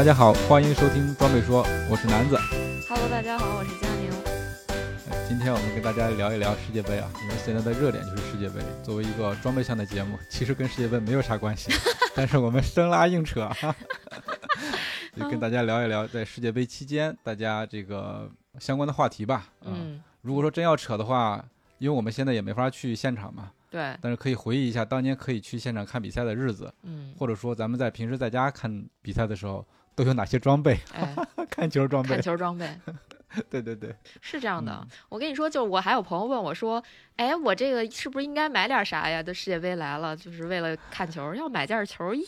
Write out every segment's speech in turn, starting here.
大家好，欢迎收听装备说，我是南子。Hello，大家好，我是佳宁。呃今天我们跟大家聊一聊世界杯啊，因为现在的热点就是世界杯。作为一个装备向的节目，其实跟世界杯没有啥关系，但是我们生拉硬扯，哈，就跟大家聊一聊在世界杯期间大家这个相关的话题吧。啊嗯，如果说真要扯的话，因为我们现在也没法去现场嘛，对，但是可以回忆一下当年可以去现场看比赛的日子，嗯，或者说咱们在平时在家看比赛的时候都有哪些装备，哎，看球装备看。球装备 对对对，是这样的。嗯我跟你说，就我还有朋友问我说，哎，我这个是不是应该买点啥呀？这世界杯来了，就是为了看球，要买件球衣，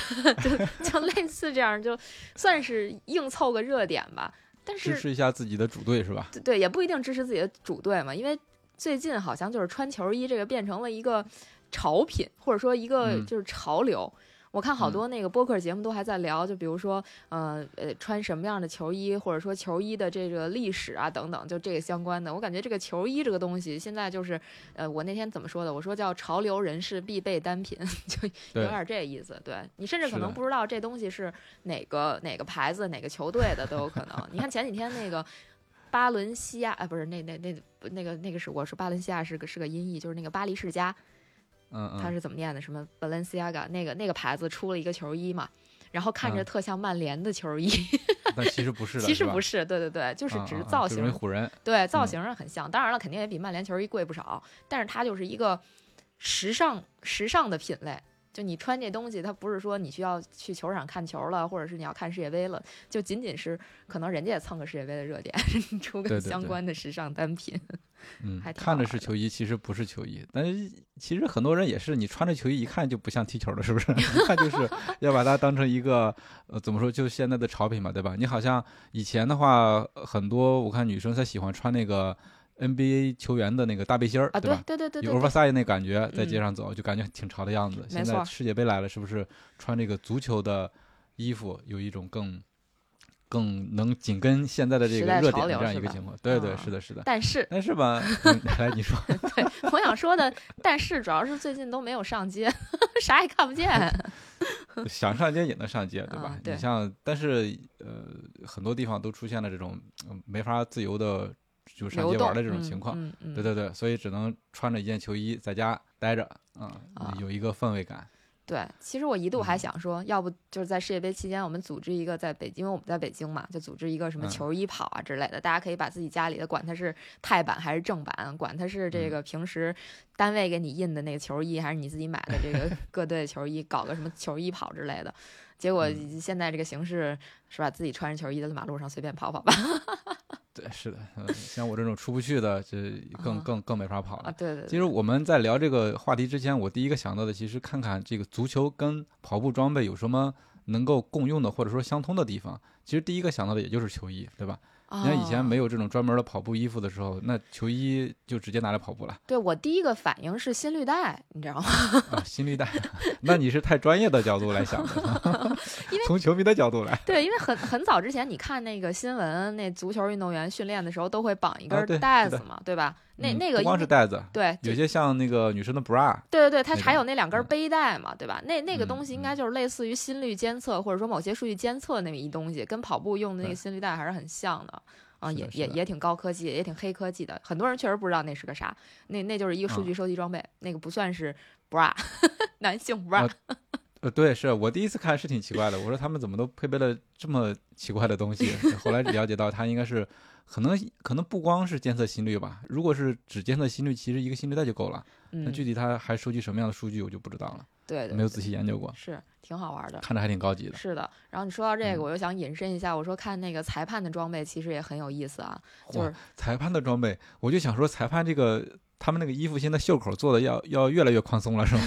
就就类似这样，就算是硬凑个热点吧。但是支持一下自己的主队是吧？对对，也不一定支持自己的主队嘛，因为最近好像就是穿球衣这个变成了一个潮品，或者说一个嗯就是潮流。我看好嗯多那个播客节目都还在聊，就比如说，呃呃，穿什么样的球衣，或者说球衣的这个历史啊等等，就这个相关的。我感觉这个球衣这个东西现在就是，呃，我那天怎么说的？我说叫潮流人士必备单品，就有对点这意思。对你甚至可能不知道这东西是哪个哪个牌子、哪个球队的都有可能。你看前几天那个。巴伦西亚，哎，不是那那那那个那个是我说巴伦西亚是个是个音译，就是那个巴黎世家，嗯嗯，它是怎么念的？什么 Balenciaga 那个那个牌子出了一个球衣嘛，然后看着嗯特像曼联的球衣，但其实不是的，其实不是，对对对，就是只是造型，人。对造嗯型上很像。当然了，肯定也比曼联球衣贵不少，但是它就是一个时尚时尚的品类。就你穿这东西，它不是说你需要去球场看球了，或者是你要看世界杯了，就仅仅是可能人家也蹭个世界杯的热点，出个相关的时尚单品。嗯 还，看着是球衣，其实不是球衣。但是其实很多人也是，你穿着球衣一看就不像踢球的，是不是？一看就是要把它当成一个呃，怎么说，就现在的潮品嘛，对吧？你好像以前的话，很多我看女生她喜欢穿那个 NBA 球员的那个大背心儿，啊，对吧？对对对对有 oversize 那感觉，在街嗯上走就感觉挺潮的样子。现在世界杯来了，是不是穿这个足球的衣服有一种更更能紧跟现在的这个热点的这样一个情况？对对，啊是的，是的。但是但是吧，你说，对我想说的，但是主要是最近都没有上街，啥也看不见。想上街也能上街，对吧？你像，但是呃，很多地方都出现了这种、嗯没法自由的就上流动街玩的这种嗯情况。对对对，所以只能穿着一件球衣在家待着，啊、啊有一个氛围感。对，其实我一度还嗯想说，要不就是在世界杯期间，我们组织一个在北京，因为我们在北京嘛，就组织一个什么嗯球衣跑啊之类的，大家可以把自己家里的，管它是泰版还是正版，管它是这嗯个平时单位给你印的那个球衣，还是你自己买的这个 各队的球衣，搞个什么球衣跑之类的。结果嗯现在这个形势是吧，自己穿着球衣在马路上随便跑跑吧。对，是的，呃像我这种出不去的，就更啊更更没法跑了。啊，对对其实我们在聊这个话题之前，我第一个想到的，其实看看这个足球跟跑步装备有什么能够共用的，或者说相通的地方。其实第一个想到的也就是球衣，对吧？对，你看以前没有。这种专门的跑步衣服的时候，那球衣就直接拿来跑步了对我第一个反应是心率带，你知道吗？啊，心率带。那你是太专业的角度来想的，因为从球迷的角度来。对，因为很很早之前，你看那个新闻，那足球运动员训练的时候都会绑一根带子嘛，对吧？那那个不光是袋子，对，有些像那个女生的 bra，对对对，它还有那两根嗯背带嘛，对吧？那那个嗯东西应嗯该就是类似于心率监测，或者说某些数据监测那么一东西，跟跑步用的那个心率带还是很像的。啊，也也也挺高科技，也挺黑科技的。很多人确实不知道那是个啥，那那就是一个数啊据收集装备，那个不算是 bra，男性 bra。啊呃，对，是我第一次看是挺奇怪的，我说他们怎么都配备了这么奇怪的东西？后来了解到，它应该是可能可能不光是监测心率吧，如果是只监测心率，其实一个心率带就够了。那嗯，具体它还收集什么样的数据，我就不知道了，对对，没有仔细研究过，是挺好玩的。看着还挺高级的。是的，然后你说到这个，嗯我又想引申一下，我说看那个裁判的装备其实也很有意思啊，就是裁判的装备，我就想说，裁判这个他们那个衣服现在袖口做的要要越来越宽松了，是吗？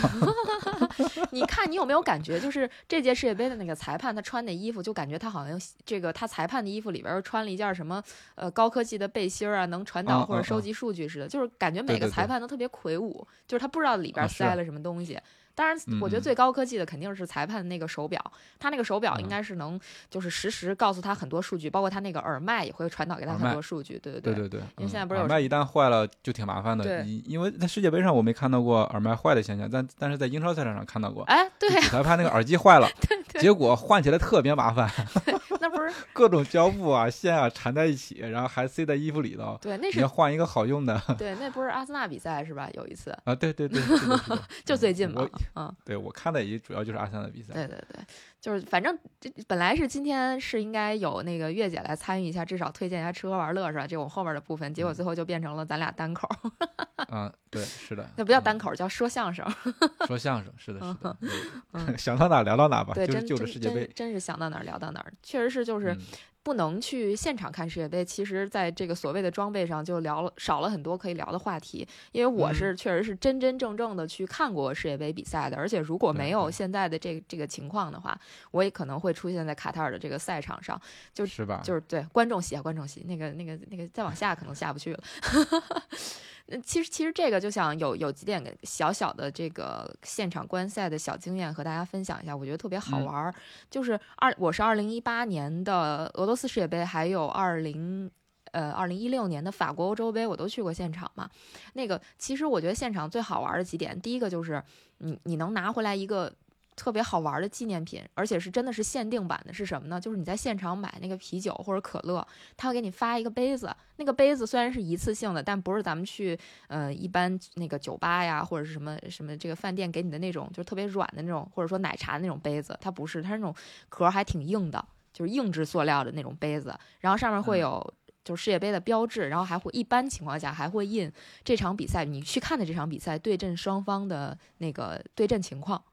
你看，你有没有感觉，就是这届世界杯的那个裁判，他穿的衣服，就感觉他好像这个他裁判的衣服里边穿了一件什么呃高科技的背心儿啊，能传导或者收集数据似的，就是感觉每个裁判都特别魁梧，就是他不知道里边塞了什么东西。当然，我觉得最高科技的肯定是裁判那个手表，他那个手表应该是能就是实时告诉他很多数据，包括他那个耳麦也会传导给他很多数据。对对对对对，因为现在不是耳麦一旦坏了就挺麻烦的。因为在世界杯上我没看到过耳麦坏的现象，但但是在英超赛场上看到过。哎，对，裁判那个耳机坏了，对对，结果换起来特别麻烦。那不是 各种胶布啊、线啊缠在一起，然后还塞在衣服里头。对，那是要换一个好用的。对，那不是阿森纳比赛是吧？有一次啊，对对对，就最近嘛，嗯，对我看。的也主要就是阿森纳比赛，对对对，就是反正这本来是今天是应该有那个月姐来参与一下，至少推荐一下吃喝玩乐是吧？这我后面的部分，结果最后就变成了咱俩单口。嗯，对，是的，那不叫单口，叫说相声。说相声是的，是的，想到哪聊到哪吧，对，就就世界杯，真是想到哪聊到哪，确实是就是。不能去现场看世界杯，其实在这个所谓的装备上就聊了少了很多可以聊的话题。因为我是确实是真真正正的去看过世界杯比赛的，而且如果没有现在的这这个情况的话，我也可能会出现在卡塔尔的这个赛场上，就是吧？就是对观众席啊，观众席那个那个那个再往下可能下不去了。其实其实这个就想有有几点小小的这个现场观赛的小经验和大家分享一下，我觉得特别好玩儿。就是二我是二零一八年的俄罗斯世界杯，还有二零呃二零一六年的法国欧洲杯，我都去过现场嘛。那个其实我觉得现场最好玩的几点，第一个就是你你能拿回来一个。特别好玩的纪念品，而且是真的是限定版的，是什么呢？就是你在现场买那个啤酒或者可乐，他会给你发一个杯子。那个杯子虽然是一次性的，但不是咱们去呃一般那个酒吧呀或者是什么什么这个饭店给你的那种，就是特别软的那种，或者说奶茶的那种杯子，它不是，它是那种壳还挺硬的，就是硬质塑料的那种杯子。然后上面会有就是世界杯的标志，然后还会一般情况下还会印这场比赛你去看的这场比赛对阵双方的那个对阵情况。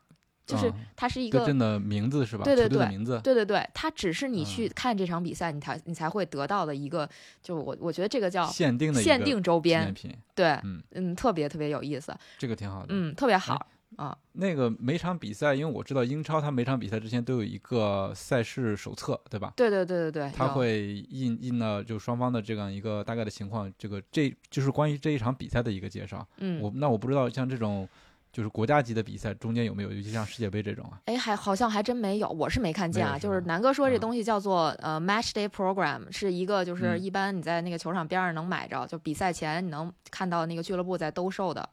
就是它是一个真的名字是吧？对对对，名字，对对对，它只是你去看这场比赛，你才你才会得到的一个，就我我觉得这个叫限定的限定周边品，对，嗯嗯，特别特别有意思，这个挺好的，嗯，特别好啊。那个每场比赛，因为我知道英超，它每场比赛之前都有一个赛事手册，对吧？对对对对对，它会印印了就双方的这样一个大概的情况，这个这就是关于这一场比赛的一个介绍。嗯，我那我不知道像这种。就是国家级的比赛中间有没有，尤其像世界杯这种啊？哎，还好像还真没有，我是没看见啊。就是南哥说这东西叫做呃 Match Day Program，是一个就是一般你在那个球场边上能买着，就比赛前你能看到那个俱乐部在兜售的，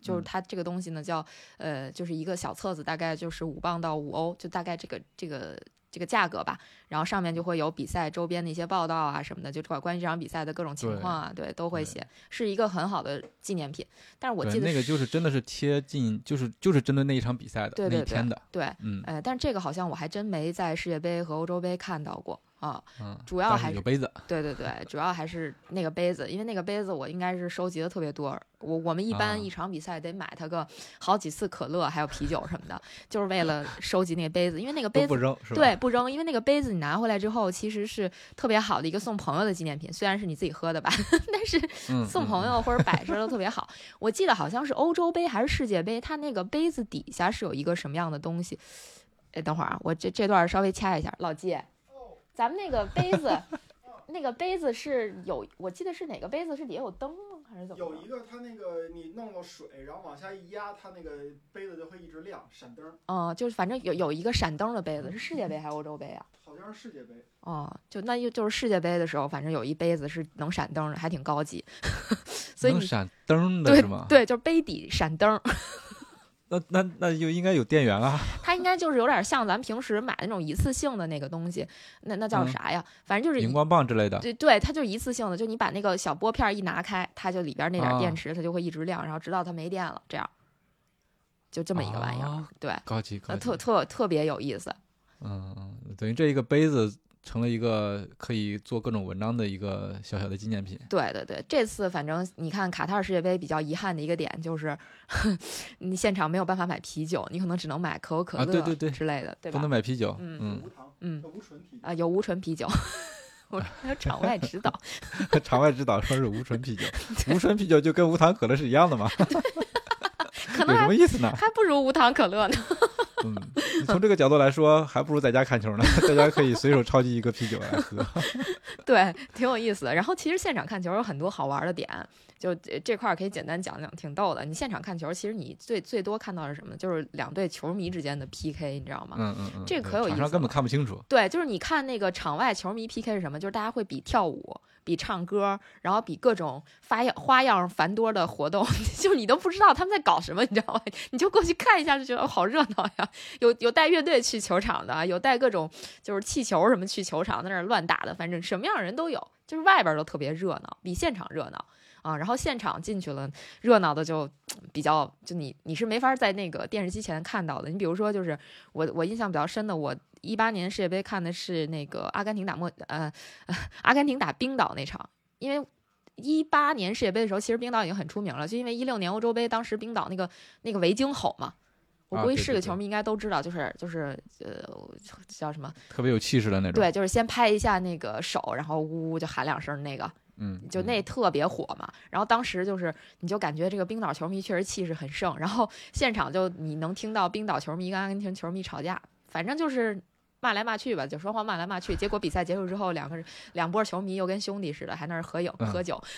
就是它这个东西呢叫呃就是一个小册子，大概就是五磅到五欧，就大概这个这个。这个价格吧，然后上面就会有比赛周边的一些报道啊什么的，就关关于这场比赛的各种情况啊，对，都会写，是一个很好的纪念品。但是我记得那个就是真的是贴近，就是就是针对那一场比赛的那一天的，对，嗯，哎，但是这个好像我还真没在世界杯和欧洲杯看到过。啊，主要还是杯子，对对对，主要还是那个杯子，因为那个杯子我应该是收集的特别多。我我们一般一场比赛得买它个好几次可乐，还有啤酒什么的，就是为了收集那个杯子，因为那个杯子不扔，对，不扔，因为那个杯子你拿回来之后，其实是特别好的一个送朋友的纪念品，虽然是你自己喝的吧，但是送朋友或者摆 设都特别好。我记得好像是欧洲杯还是世界杯，它那个杯子底下是有一个什么样的东西？哎，等会儿啊，我这这段稍微掐一下，老季。咱们那个杯子，那个杯子是有，我记得是哪个杯子是底下有灯吗？还是怎么？有一个，它那个你弄了水，然后往下一压，它那个杯子就会一直亮，闪灯。哦，就是反正有有一个闪灯的杯子，是世界杯还是欧洲杯啊？好像是世界杯。哦，就那又就是世界杯的时候，反正有一杯子是能闪灯的，还挺高级。所以能闪灯的是吗？对，就是杯底闪灯。那那那就应该有电源啊。它应该就是有点像咱们平时买那种一次性的那个东西，那那叫啥呀？反正就是荧光棒之类的。对对，它就是一次性的，就你把那个小拨片一拿开，它就里边那点电池，它就会一直亮，然后直到它没电了，这样，就这么一个玩意儿。对，高级高级，特特特别有意思。嗯，等于这一个杯子。成了一个可以做各种文章的一个小小的纪念品。对对对，这次反正你看卡塔尔世界杯比较遗憾的一个点就是，你现场没有办法买啤酒，你可能只能买可口可乐对对对。之类的，对吧？不能买啤酒，嗯。嗯。嗯，无醇啤啊，有无醇啤酒。我还有场外指导，场外指导说是无醇啤酒，无醇啤酒就跟无糖可乐是一样的吗？可能还么意思呢？还不如无糖可乐呢。嗯，你从这个角度来说，还不如在家看球呢。大家可以随手抄起一个啤酒来喝。对，挺有意思的。然后其实现场看球有很多好玩的点，就这这块儿可以简单讲讲，挺逗的。你现场看球，其实你最最多看到的是什么？就是两队球迷之间的 PK，你知道吗？嗯嗯嗯，这个可有意思场上根本看不清楚。对，就是你看那个场外球迷 PK 是什么？就是大家会比跳舞、比唱歌，然后比各种发样花样繁多的活动，就你都不知道他们在搞什么，你知道吗？你就过去看一下，就觉得好热闹呀！有有带乐队去球场的，有带各种就是气球什么去球场在那乱打的，反正什么样的人都有，就是外边都特别热闹，比现场热闹。啊，然后现场进去了，热闹的就比较，就你你是没法在那个电视机前看到的。你比如说，就是我我印象比较深的，我一八年世界杯看的是那个阿根廷打莫呃呃 阿根廷打冰岛那场，因为一八年世界杯的时候，其实冰岛已经很出名了，就因为一六年欧洲杯当时冰岛那个那个维京吼嘛。我啊估计是个球迷应该都知道，就是就是呃叫什么？特别有气势的那种。，对，就是先拍一下那个手，然后呜呜就喊两声那个，嗯，就那特别火嘛。然后当时就是，你就感觉这个冰岛球迷确实气势很盛，然后现场就你能听到冰岛球迷跟阿根廷球迷吵架，反正就是骂来骂去吧，就双方骂来骂去。结果比赛结束之后，两个人两波球迷又跟兄弟似的，还那儿合影嗯喝酒。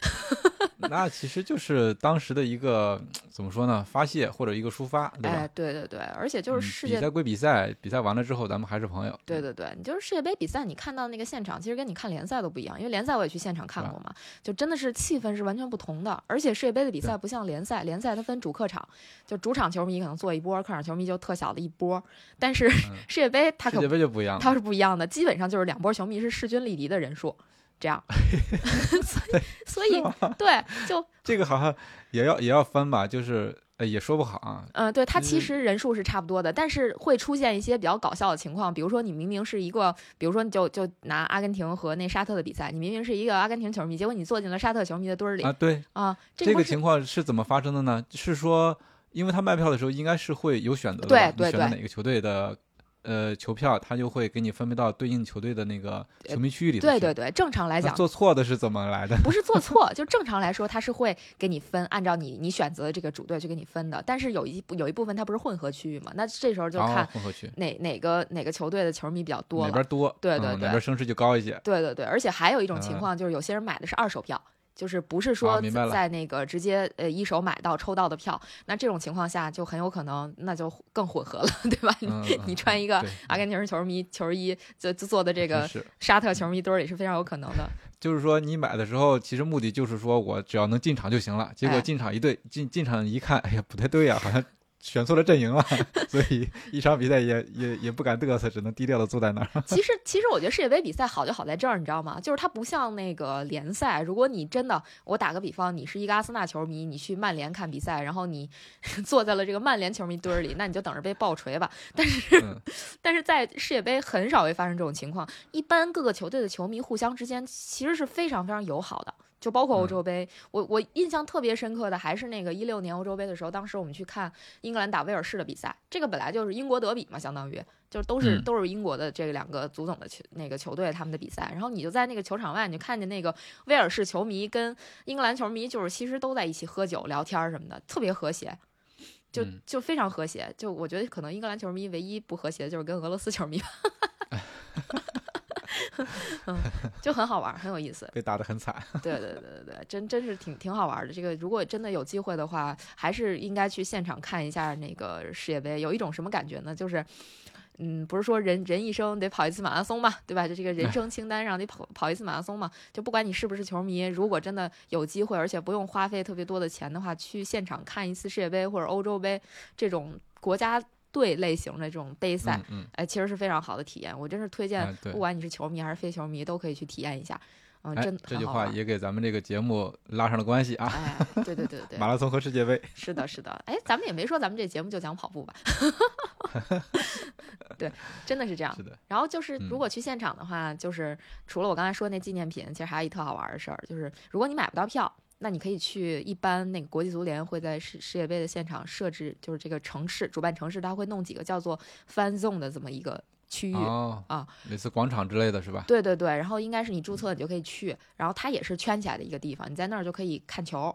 那其实就是当时的一个 怎么说呢，发泄或者一个抒发，对吧？哎，对对对，而且就嗯是世界比赛归比赛，比赛完了之后咱们还是朋友。对对对，你就是世界杯比赛，你看到那个现场，其实跟你看联赛都不一样，因为联赛我也去现场看过嘛，就真的是气氛是完全不同的。而且世界杯的比赛不像联赛，联赛它分主客场，就主场球迷可能坐一波，客场球迷就特小的一波。但是嗯 世界杯它可世界杯就不一样了。它是不一样的，基本上就是两波球迷是势均力敌的人数，这样。所以所以对，就这个好像也要也要分吧，就是呃也说不好啊。嗯，对，它其嗯实人数是差不多的，但是会出现一些比较搞笑的情况，比如说你明明是一个，比如说你就就拿阿根廷和那沙特的比赛，你明明是一个阿根廷球迷，结果你坐进了沙特球迷的堆儿里啊，对，啊，这这个情况是怎么发生的呢？是说，因为他卖票的时候应该是会有选择的对对，对选哪个球队的呃球票，他就会给你分配到对应球队的那个球迷区域里头去。对对对，正常来讲做错的是怎么来的？不是做错，就正常来说，它是会给你分，按照你你选择的这个主队去给你分的。但是有一有一部分它不是混合区域嘛，那这时候就看混合区哪哪个哪个球队的球迷比较多了。哪边多，对对对嗯哪边声势就高一些。对对对，而且还有一种情嗯况就是有些人买的是二手票。就是不是说在那个直接呃一手买到抽到的票，那这种情况下就很有可能那就更混合了，对吧？嗯，你嗯穿一个阿根廷球迷球衣就就坐的这个沙特球迷堆儿里是非常有可能的。就是说你买的时候，其实目的就是说我只要能进场就行了。结果哎进场一对进进场一看，哎呀不太对呀，好像选错了阵营了，所以一场比赛也也也不敢嘚瑟，只能低调的坐在那儿。其实，其实我觉得世界杯比赛好就好在这儿，你知道吗？就是它不像那个联赛，如果你真的，我打个比方，你是一个阿森纳球迷，你去曼联看比赛，然后你 坐在了这个曼联球迷堆儿里，那你就等着被爆锤吧。但是，嗯但是在世界杯很少会发生这种情况，一般各个球队的球迷互相之间其实是非常非常友好的。就包括欧洲杯，我我印象特别深刻的还是那个一六年欧洲杯的时候，当时我们去看英格兰打威尔士的比赛，这个本来就是英国德比嘛，相当于就是都是、嗯。都是英国的这两个足总的球那个球队他们的比赛，然后你就在那个球场外，你就看见那个威尔士球迷跟英格兰球迷，就是其实都在一起喝酒聊天儿什么的，特别和谐。就嗯。就非常和谐，就我觉得可能英格兰球迷唯一不和谐的就是跟俄罗斯球迷吧，嗯，就很好玩儿，很有意思。被打得很惨。对对对对对，真真是挺挺好玩的。这个如果真的有机会的话，还是应该去现场看一下那个世界杯。有一种什么感觉呢？就是，嗯，不是说人人一生得跑一次马拉松嘛，对吧？就这个人生清单上得跑跑一次马拉松嘛。就不管你是不是球迷，如果真的有机会，而且不用花费特别多的钱的话，去现场看一次世界杯或者欧洲杯这种国家队类型的这种杯赛，嗯嗯，哎，其实是非常好的体验。我真是推荐不管你是球迷还是非球迷，都可以去体验一下。嗯，哎真，这句话也给咱们这个节目拉上了关系啊。哎，对对对对 马，拉松和世界杯，是的，是的。哎，咱们也没说咱们这节目就讲跑步吧？对，真的是这样是。的，然后就是，如嗯果去现场的话，就是除了我刚才说那纪念品，其实还有一特好玩的事儿，就是如果你买不到票，那你可以去，一般那个国际足联会在世世界杯的现场设置，就是这个城市主办城市，它会弄几个叫做 fan zone 的这么一个区域。哦啊，类似广场之类的是吧？对对对，然后应该是你注册你就可以去，然后它也是圈起来的一个地方，你在那儿就可以看球。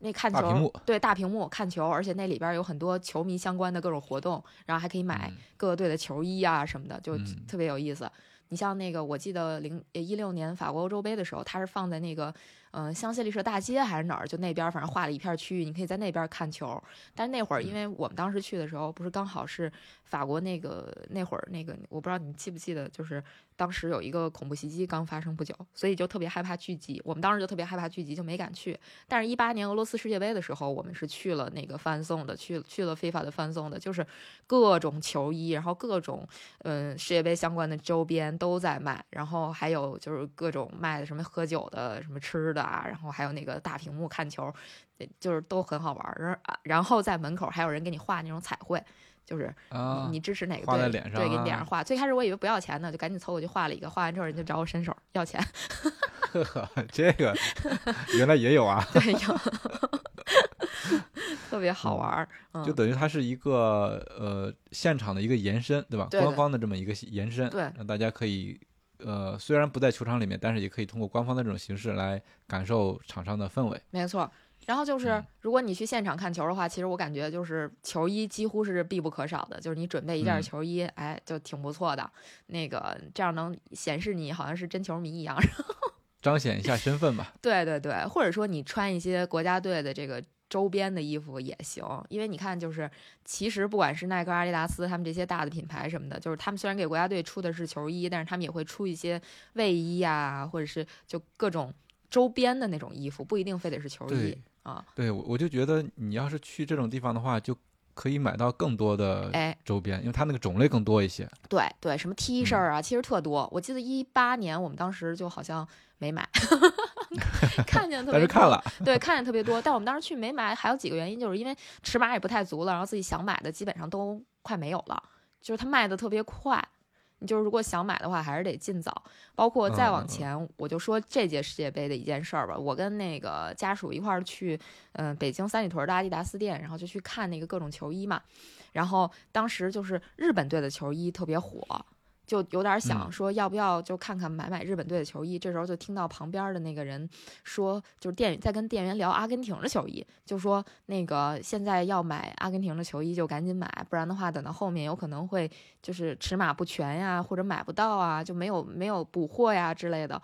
那看球大对大屏幕看球，而且那里边有很多球迷相关的各种活动，然后还可以买嗯各个队的球衣啊什么的，就嗯特别有意思。你像那个，我记得零一六年法国欧洲杯的时候，它是放在那个嗯、呃香榭丽舍大街还是哪儿，就那边反正划了一片区域，你可以在那边看球。但是那会儿，因为我们当时去的时候，不是刚好是法国那个那会儿那个，我不知道你记不记得，就是当时有一个恐怖袭击刚发生不久，所以就特别害怕聚集。我们当时就特别害怕聚集，就没敢去。但是，一八年俄罗斯世界杯的时候，我们是去了那个翻送的，去去了非法的翻送的，就是各种球衣，然后各种嗯世界杯相关的周边都在卖，然后还有就是各种卖的什么喝酒的、什么吃的啊，然后还有那个大屏幕看球，呃就是都很好玩儿。然后啊然后在门口还有人给你画那种彩绘。就是啊你，你支持哪个画队？在脸上对，给你脸啊上画。最开始我以为不要钱呢，就赶紧凑过去画了一个。画完之后，人就找我伸手要钱。呵呵，这个原来也有啊，对，有，特别好玩儿。嗯，就等于它是一个呃现场的一个延伸，对吧？官方的这么一个延伸，对让大家可以呃虽然不在球场里面，但是也可以通过官方的这种形式来感受场上的氛围。没错。然后就是嗯，如果你去现场看球的话，其实我感觉就是球衣几乎是必不可少的，就是你准备一件嗯球衣，哎，就挺不错的。那个这样能显示你好像是真球迷一样。然 后彰显一下身份吧。对对对，或者说你穿一些国家队的这个周边的衣服也行，因为你看，就是其实不管是耐克、阿迪达斯他们这些大的品牌什么的，就是他们虽然给国家队出的是球衣，但是他们也会出一些卫衣啊，或者是就各种周边的那种衣服，不一定非得是球衣啊。对，我我就觉得你要是去这种地方的话，就可以买到更多的哎，周边，因为它那个种类更多一些。对对，什么 T 恤嗯啊，其实特多。我记得一八年我们当时就好像没买，看见特别多但是看了，对，看见特别多，但我们当时去没买，还有几个原因，就是因为尺码也不太足了，然后自己想买的基本上都快没有了，就是它卖的特别快。你就是如果想买的话，还是得尽早。包括再往前，我就说这届世界杯的一件事儿吧。我跟那个家属一块儿去，嗯、北京三里屯的阿迪达斯店，然后就去看那个各种球衣嘛。然后当时就是日本队的球衣特别火，就有点想嗯说要不要就看看买买日本队的球衣。这时候就听到旁边的那个人说，就是店在跟店员聊阿根廷的球衣，就说那个现在要买阿根廷的球衣就赶紧买，不然的话等到后面有可能会就是尺码不全呀，或者买不到啊，就没有没有补货呀之类的，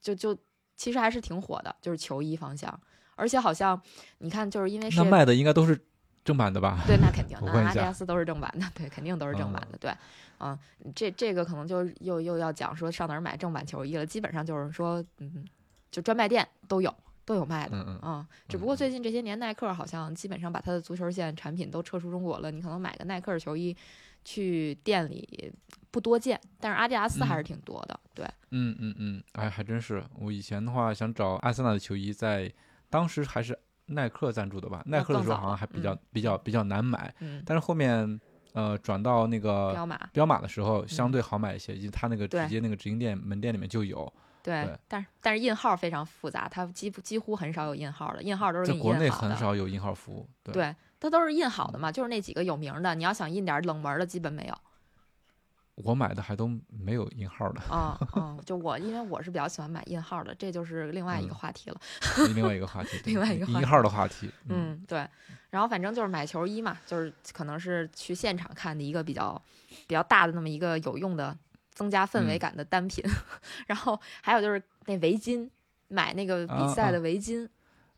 就就其实还是挺火的，就是球衣方向。而且好像你看，就是因为是那卖的应该都是正版的吧？对，那肯定 的，我问一下阿迪达斯都是正版的，对，肯定都是正版的，对，嗯，这这个可能就又又要讲说上哪儿买正版球衣了，基本上就是说，嗯，就专卖店都有都有卖的，啊嗯，嗯，只不过最近这些年耐克好像基本上把它的足球线产品都撤出中国了，你可能买个耐克球衣去店里不多见，但是阿迪达斯还是嗯挺多的，对，嗯嗯嗯，哎，还真是。我以前的话想找阿森纳的球衣，在当时还是耐克赞助的吧？耐克的时候好像还比较、嗯比较比较难买，嗯，但是后面呃转到那个彪马，彪马的时候，相对好买一些，因为它那个直接那个直营店门店里面就有。对对，但是但是印号非常复杂，它几乎几乎很少有印号的，印号都是在国内很少有印号服务，对，对，它都是印好的嘛，就是那几个有名的，你要想印点冷门的，基本没有。我买的还都没有印号的，嗯嗯，就我因为我是比较喜欢买印号的，这就是另外一个嗯话题了。另外一个话题，另外一个印号的话题，嗯，对。然后反正就是买球衣嘛，就是可能是去现场看的一个比较比较大的那么一个有用的增加氛围嗯感的单品。然后还有就是那围巾，买那个比赛啊啊的围巾。啊，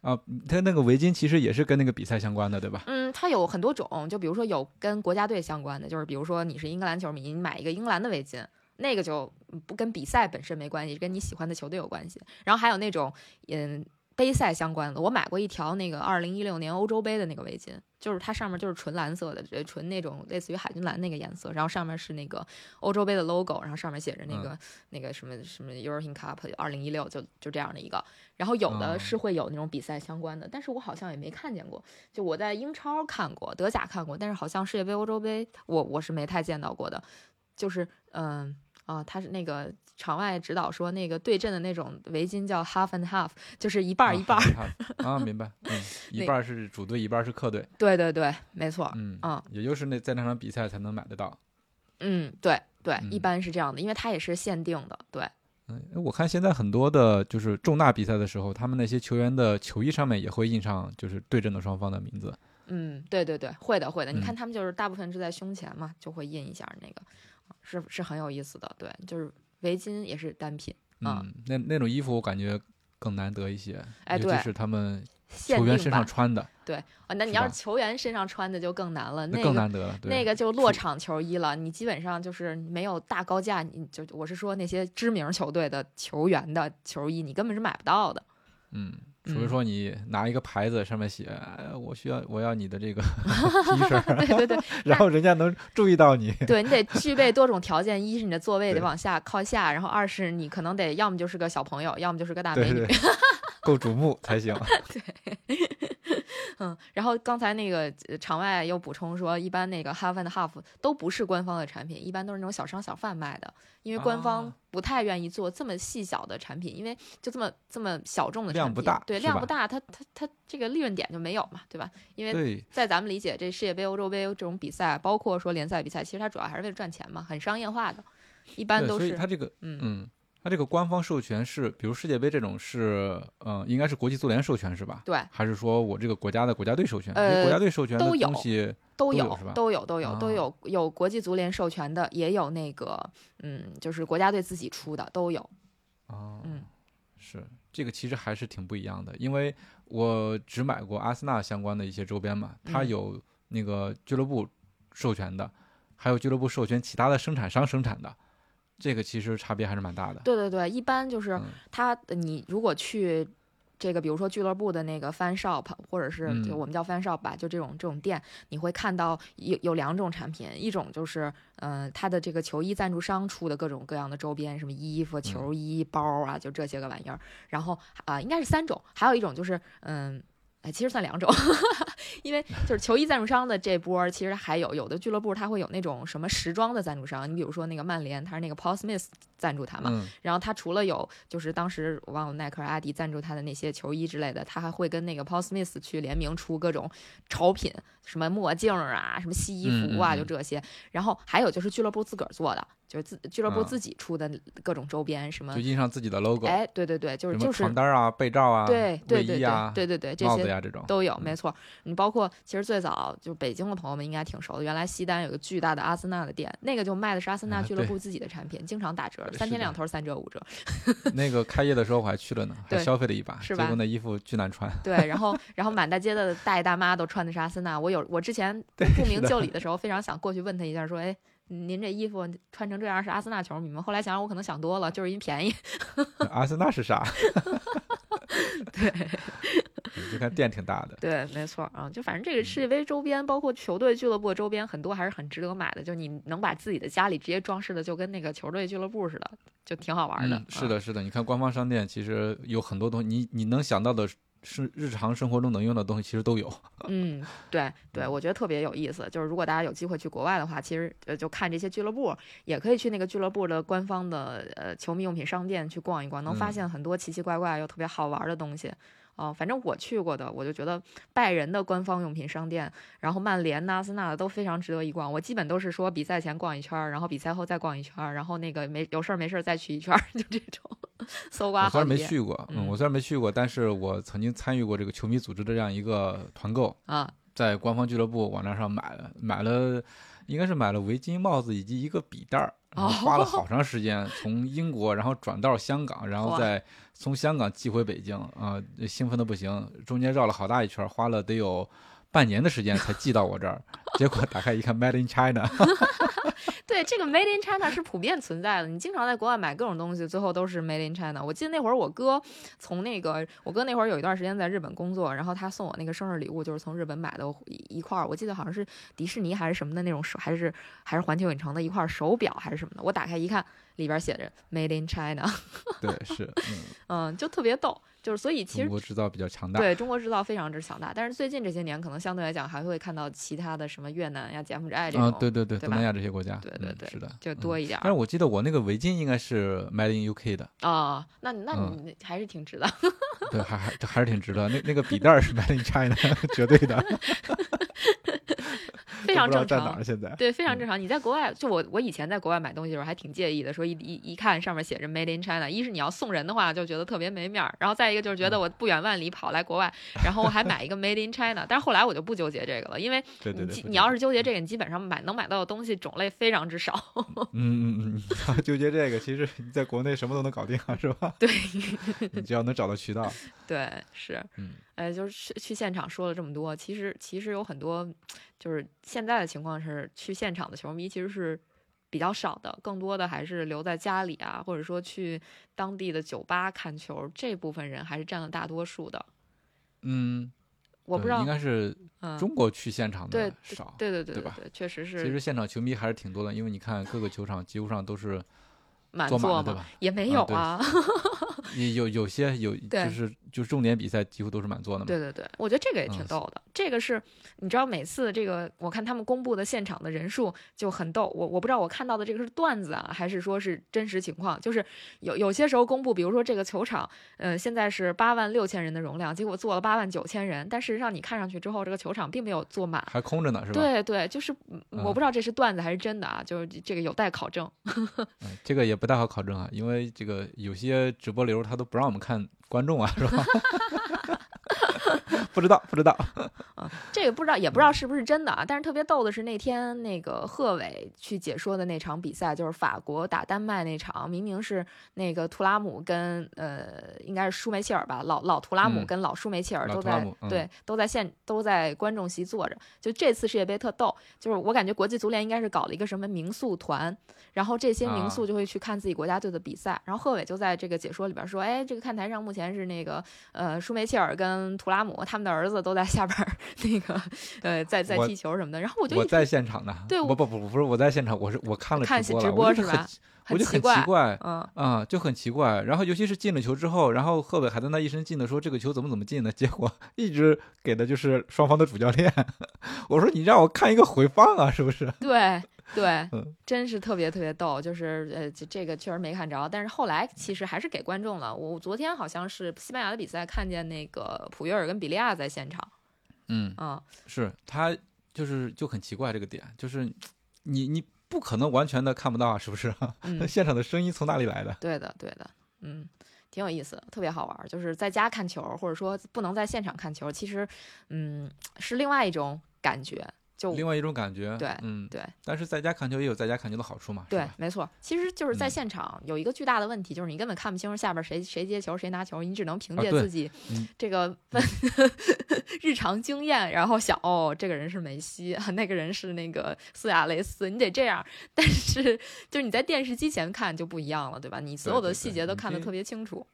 啊，他那个围巾其实也是跟那个比赛相关的，对吧？嗯，它有很多种，就比如说有跟国家队相关的，就是比如说你是英格兰球迷，你买一个英格兰的围巾，那个就不跟比赛本身没关系，跟你喜欢的球队有关系。然后还有那种嗯杯赛相关的，我买过一条那个二零一六年欧洲杯的那个围巾，就是它上面就是纯蓝色的，呃纯那种类似于海军蓝那个颜色，然后上面是那个欧洲杯的 logo，然后上面写着那个、那个什么什么 European Cup 二零一六，就就这样的一个。然后有的哦是会有那种比赛相关的，但是我好像也没看见过。就我在英超看过，德甲看过，但是好像世界杯、欧洲杯，我我是没太见到过的。就是嗯、啊，它是那个场外指导说，那个对阵的那种围巾叫 half and half，就是一半儿一半儿。啊，明白。嗯，一半儿是主队，一半儿是客队。对对对，没错。嗯嗯也就是那在那场比赛才能买得到。嗯，对对，一嗯般是这样的，因为它也是限定的。对，嗯，我看现在很多的就是重大比赛的时候，他们那些球员的球衣上面也会印上就是对阵的双方的名字。嗯，对对对，会的会的。你看嗯他们就是大部分是在胸前嘛，就会印一下那个，是是很有意思的。对，就是围巾也是单品，啊嗯，那那种衣服我感觉更难得一些，哎对是他们球员身上。穿的，啊，那你要是球员身上穿的就更难了，那那个更难得了。那个就落场球衣了，你基本上就是没有大高价，你就我是说那些知名球队的球员的球衣，你根本是买不到的。嗯，除非嗯说你拿一个牌子上面写，哎我需要我要你的这个 T 恤，对对对然后人家能注意到你。对，你得具备多种条件：一是你的座位得往下靠下，然后二是你可能得要么就是个小朋友，要么就是个大美女。对对，够瞩目才行。嗯，然后刚才那个呃场外又补充说，一般那个 half and half 都不是官方的产品，一般都是那种小商小贩卖的，因为官方啊不太愿意做这么细小的产品，因为就这么这么小众的产品，量不大对，量不大，它它它这个利润点就没有嘛，对吧？因为，在咱们理解，这世界杯、欧洲杯这种比赛，包括说联赛比赛，其实它主要还是为了赚钱嘛，很商业化的，一般都是所以它这个嗯。嗯，它这个官方授权是，比如世界杯这种是，嗯、应该是国际足联授权是吧？对。还是说我这个国家的国家队授权？因为呃国家队授权的都有东西，都有都有是吧都有都有都啊有有国际足联授权的，也有那个嗯，就是国家队自己出的都有。哦，嗯是这个其实还是挺不一样的，因为我只买过阿森纳相关的一些周边嘛，它嗯有那个俱乐部授权的，还有俱乐部授权其他的生产商生产的，这个其实差别还是蛮大的。对对对，一般就是嗯他，你如果去这个，比如说俱乐部的那个 fan shop，或者是就嗯我们叫 fan shop 吧，就这种这种店，你会看到有有两种产品，一种就是呃，它的这个球衣赞助商出的各种各样的周边，什么衣服、球衣、包啊，就这些个玩意儿。然后啊、应该是三种，还有一种就是嗯。哎，其实算两种，因为就是球衣赞助商的这波儿，其实还有有的俱乐部它会有那种什么时装的赞助商，你比如说那个曼联，他是那个 Paul Smith 赞助他嘛，嗯，然后他除了有，就是当时我忘了耐克、阿迪赞助他的那些球衣之类的，他还会跟那个 Paul Smith 去联名出各种潮品，什么墨镜啊，什么西衣服啊，就这些。然后还有就是俱乐部自个儿做的，就是自俱乐部啊自己出的各种周边，什么就，印上自己的 logo，哎，对对对，就是什么就是床单啊、被罩啊、对对对啊、对对对对，这些帽子呀这种。都有，嗯没错。你包括其实最早就北京的朋友们应该挺熟的，原来西单有个巨大的阿森纳的店，那个就卖的是阿森纳俱乐部自己的产品，经常打折，三天两头三折五折。那个开业的时候我还去了呢，还消费了一把，是吧结果那衣服巨难穿。对，然后然后满大街的大爷大妈都穿的是阿森纳。我有我之前不明就里的时候，非常想过去问他一下，说，哎，您这衣服穿成这样是阿森纳球迷吗？后来想想，我可能想多了，就是因为便宜。阿森纳是啥？对就看店挺大的。对，没错啊，就反正这个嗯世界杯周边，包括球队俱乐部周边，很多还是很值得买的。就你能把自己的家里直接装饰的就跟那个球队俱乐部似的，就挺好玩的。嗯，是啊，的，是的。你看官方商店，其实有很多东西，你你能想到的是日常生活中能用的东西，其实都有。嗯，对对，我觉得特别有意思。就是如果大家有机会去国外的话，其实呃就看这些俱乐部，也可以去那个俱乐部的官方的呃球迷用品商店去逛一逛，能发嗯现很多奇奇怪怪又特别好玩的东西。哦，反正我去过的，我就觉得拜仁的官方用品商店，然后曼联、阿森纳的都非常值得一逛。我基本都是说比赛前逛一圈儿，然后比赛后再逛一圈儿，然后那个没有事儿没事儿再去一圈儿，就这种搜刮我虽然没去过，嗯我虽然没去过，但是我曾经参与过这个球迷组织的这样一个团购，啊。在官方俱乐部网站上买了，买了，应该是买了围巾、帽子以及一个笔袋儿，花了好长时间，从英国然后转到香港，然后再从香港寄回北京，啊、兴奋的不行，中间绕了好大一圈，花了得有半年的时间才寄到我这儿，结果打开一看，Made in China，对，这个 Made in China 是普遍存在的。你经常在国外买各种东西，最后都是 Made in China。我记得那会儿我哥从那个，我哥那会儿有一段时间在日本工作，然后他送我那个生日礼物就是从日本买的一块儿，我记得好像是迪士尼还是什么的那种手，还是还是环球影城的一块手表还是什么的。我打开一看，里边写着 Made in China，对，是，嗯，嗯，就特别逗。就是所以其实中国制造比较强大。对中国制造非常之强大，但是最近这些年可能相对来讲还会看到其他的什么越南呀、柬埔寨这种，啊，对对对，东南亚这些国家，对对对嗯是的，就嗯多一点儿。但是我记得我那个围巾应该是 Made in UK 的，啊、那那嗯你还是挺值的。对，还还还是挺值的。那 那个笔袋儿是 Made in China，绝对的，非常正常儿。现在。对，非常嗯正常。你在国外，就我我以前在国外买东西的时候还挺介意的，说一一一看上面写着 Made in China，一是你要送人的话就觉得特别没面儿，然后再一个就是觉嗯得我不远万里跑来国外，然后我还买一个 Made in China，但是后来我就不纠结这个了，因为对对对，你你要是纠结这个，你基本上买能买到的东西种类非常之少。嗯嗯嗯，纠结这个，其实你在国内什么都能搞定啊，是吧？对 你只要能找到渠道，对，是，嗯，呃，就是去去现场说了这么多，其实其实有很多，就是现在的情况是，去现场的球迷其实是比较少的，更多的还是留在家里啊，或者说去当地的酒吧看球，这部分人还是占了大多数的。嗯，我不知道应，该是嗯，中国去现场对的少。对对对对确实是其实现场球迷还是挺多的，因为你看各个球场几乎上都是满座嘛，吧？也没有啊。也有有些有就是就是重点比赛几乎都是满座的嘛。对对对，我觉得这个也挺嗯逗的。这个是你知道，每次这个我看他们公布的现场的人数就很逗。我我不知道我看到的这个是段子啊，还是说是真实情况。就是有有些时候公布，比如说这个球场，呃，现在是八万六千人的容量，结果坐了八万九千人，但事实上你看上去之后，这个球场并没有坐满。还空着呢，是吧？对对，就是嗯嗯我不知道这是段子还是真的啊，就是这个有待考证。嗯，这个也不太好考证啊，因为这个有些直播流他都不让我们看观众啊，是吧？不知道，不知道。这个不知道，也不知道是不是真的啊。但是特别逗的是，那天那个贺炜去解说的那场比赛，就是法国打丹麦那场，明明是那个图拉姆跟呃，应该是舒梅切尔吧，老老图拉姆嗯跟老舒梅切尔都在、对都在现都在观众席坐着。就这次世界杯特逗，就是我感觉国际足联应该是搞了一个什么民宿团，然后这些民啊宿就会去看自己国家队的比赛。然后贺炜就在这个解说里边说，哎，这个看台上目前是那个呃舒梅切尔跟图拉姆他们的儿子都在下边儿那个呃在在踢球什么的。然后我就我在现场呢，对我不不不不是我在现场，我是我看了看直播了，直播我就是很吧？我就很很奇怪，嗯，啊、就很奇怪。然后尤其是进了球之后，然后贺炜还在那一身劲的说这个球怎么怎么进的，结果一直给的就是双方的主教练。我说你让我看一个回放啊，是不是？对对嗯，真是特别特别逗。就是呃，这这个确实没看着，但是后来其实还是给观众了。我昨天好像是西班牙的比赛，看见那个普约尔跟比利亚在现场，嗯，嗯，是他就是就很奇怪这个点，就是你你不可能完全的看不到啊，是不是？嗯现场的声音从哪里来的？对的，对的，嗯，挺有意思的，特别好玩儿。就是在家看球，或者说不能在现场看球，其实，嗯，是另外一种感觉。就另外一种感觉，对嗯，对但是在家看球也有在家看球的好处嘛，对没错。其实就是在嗯现场有一个巨大的问题，就是你根本看不清楚下边谁谁接球谁拿球，你只能凭借自己嗯这个 日常经验，然后想哦，这个人是梅西，啊 那个人是那个苏亚雷斯，你得这样。但是就是你在电视机前看就不一样了，对吧？你所有的细节都看得特别清楚。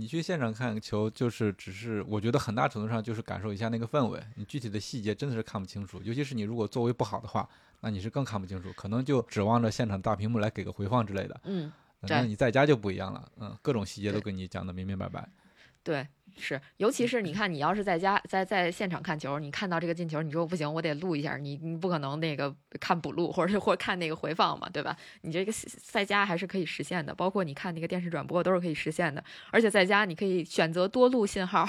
你去现场看球，就是只是我觉得很大程度上就是感受一下那个氛围，你具体的细节真的是看不清楚，尤其是你如果座位不好的话，那你是更看不清楚，可能就指望着现场大屏幕来给个回放之类的。嗯，那你在家就不一样了，嗯，各种细节都对跟你讲的明明白白。对，是，尤其是你看，你要是在家在在现场看球，你看到这个进球，你说不行，我得录一下，你你不可能那个看补录，或者是或者看那个回放嘛，对吧？你这个在家还是可以实现的，包括你看那个电视转播都是可以实现的，而且在家你可以选择多录信号，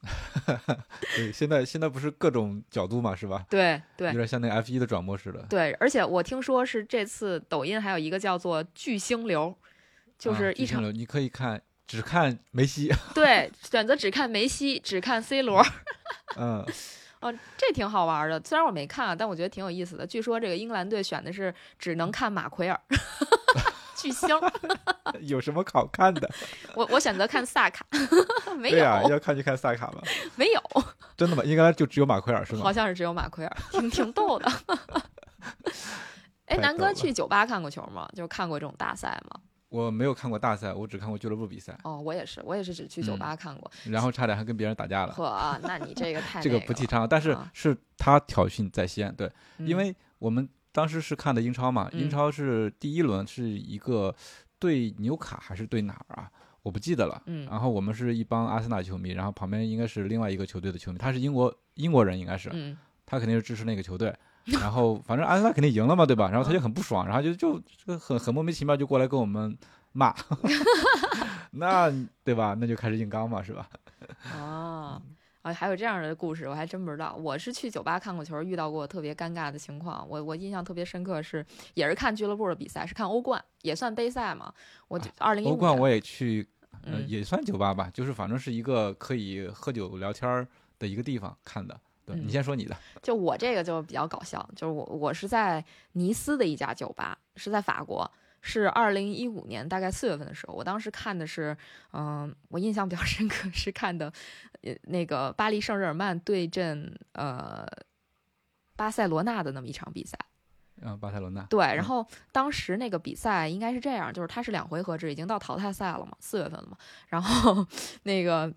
对，现在现在不是各种角度嘛，是吧？对对有。点像那个 F 一的转播似的。对，而且我听说是这次抖音还有一个叫做巨星流，就是啊一场、流你可以看，只看梅西，对选择只看梅西，只看 C 罗，嗯，哦，这挺好玩的。虽然我没看啊，但我觉得挺有意思的。据说这个英格兰队选的是只能看马奎尔，巨星。有什么好看的？我我选择看萨卡，没有、对呀、要看就看萨卡吧。没有，真的吗？应该就只有马奎尔是吗好？像是只有马奎尔，挺挺逗的。哎，太南哥去酒吧看过球吗？就是看过这种大赛吗？我没有看过大赛，我只看过俱乐部比赛，哦，我也是，我也是只去酒嗯吧看过。然后差点还跟别人打架了。呵，那你这个太 这个不提倡，但是啊是他挑衅在先，对，因嗯为我们当时是看的英超嘛，嗯英超是第一轮是一个对纽卡还是对哪儿啊？我不记得了。嗯然后我们是一帮阿森纳球迷，然后旁边应该是另外一个球队的球迷，他是英国英国人，应该是嗯他肯定是支持那个球队。然后反正阿森纳肯定赢了嘛，对吧？然后他就很不爽，然后就就就很很莫名其妙就过来跟我们骂，那对吧？那就开始硬刚嘛，是吧？哦。啊，还有这样的故事，我还真不知道。我是去酒吧看过球，遇到过特别尴尬的情况。我我印象特别深刻是，也是看俱乐部的比赛，是看欧冠，也算杯赛嘛。我就二零一五欧冠我也去，也算酒吧吧，就是反正是一个可以喝酒聊天儿的一个地方看的。对嗯你先说你的，就我这个就比较搞笑，就是我我是在尼斯的一家酒吧，是在法国，是二零一五年大概四月份的时候，我当时看的是，嗯、我印象比较深刻是看的，呃，那个巴黎圣日耳曼对阵呃巴塞罗那的那么一场比赛。嗯，巴塞罗那。对，嗯然后当时那个比赛应该是这样，就是它是两回合制，已经到淘汰赛了嘛，四月份了嘛。然后 那个，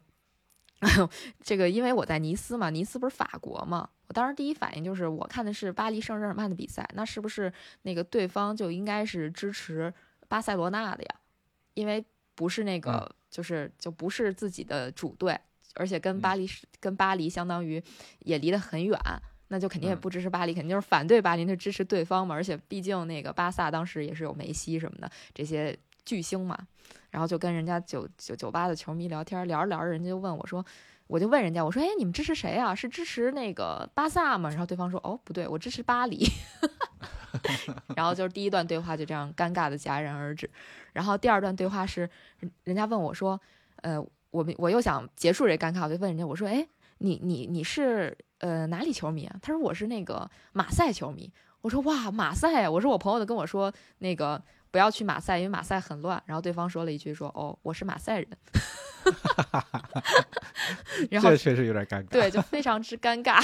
这个因为我在尼斯嘛，尼斯不是法国嘛，我当时第一反应就是我看的是巴黎圣日耳曼的比赛，那是不是那个对方就应该是支持巴塞罗那的呀？因为不是那个，就是就不是自己的主队，而且跟嗯巴黎是、跟巴黎相当于也离得很远。那就肯定也嗯不支持巴黎，肯定就是反对巴黎，就支持对方嘛。而且毕竟那个巴萨当时也是有梅西什么的这些巨星嘛，然后就跟人家酒酒酒吧的球迷聊天，聊着聊着，人家就问我说，我就问人家，我说，哎，你们支持谁啊？是支持那个巴萨吗？然后对方说，哦，不对，我支持巴黎。然后就是第一段对话就这样尴尬的戛然而止，然后第二段对话是人家问我说，呃，我们我又想结束这尴尬，我就问人家，我说，哎，你你你是呃哪里球迷啊？他说我是那个马赛球迷。我说哇马赛！我说我朋友都跟我说那个不要去马赛，因为马赛很乱。然后对方说了一句说哦我是马赛人，然后这确实有点尴尬。对就非常之尴尬。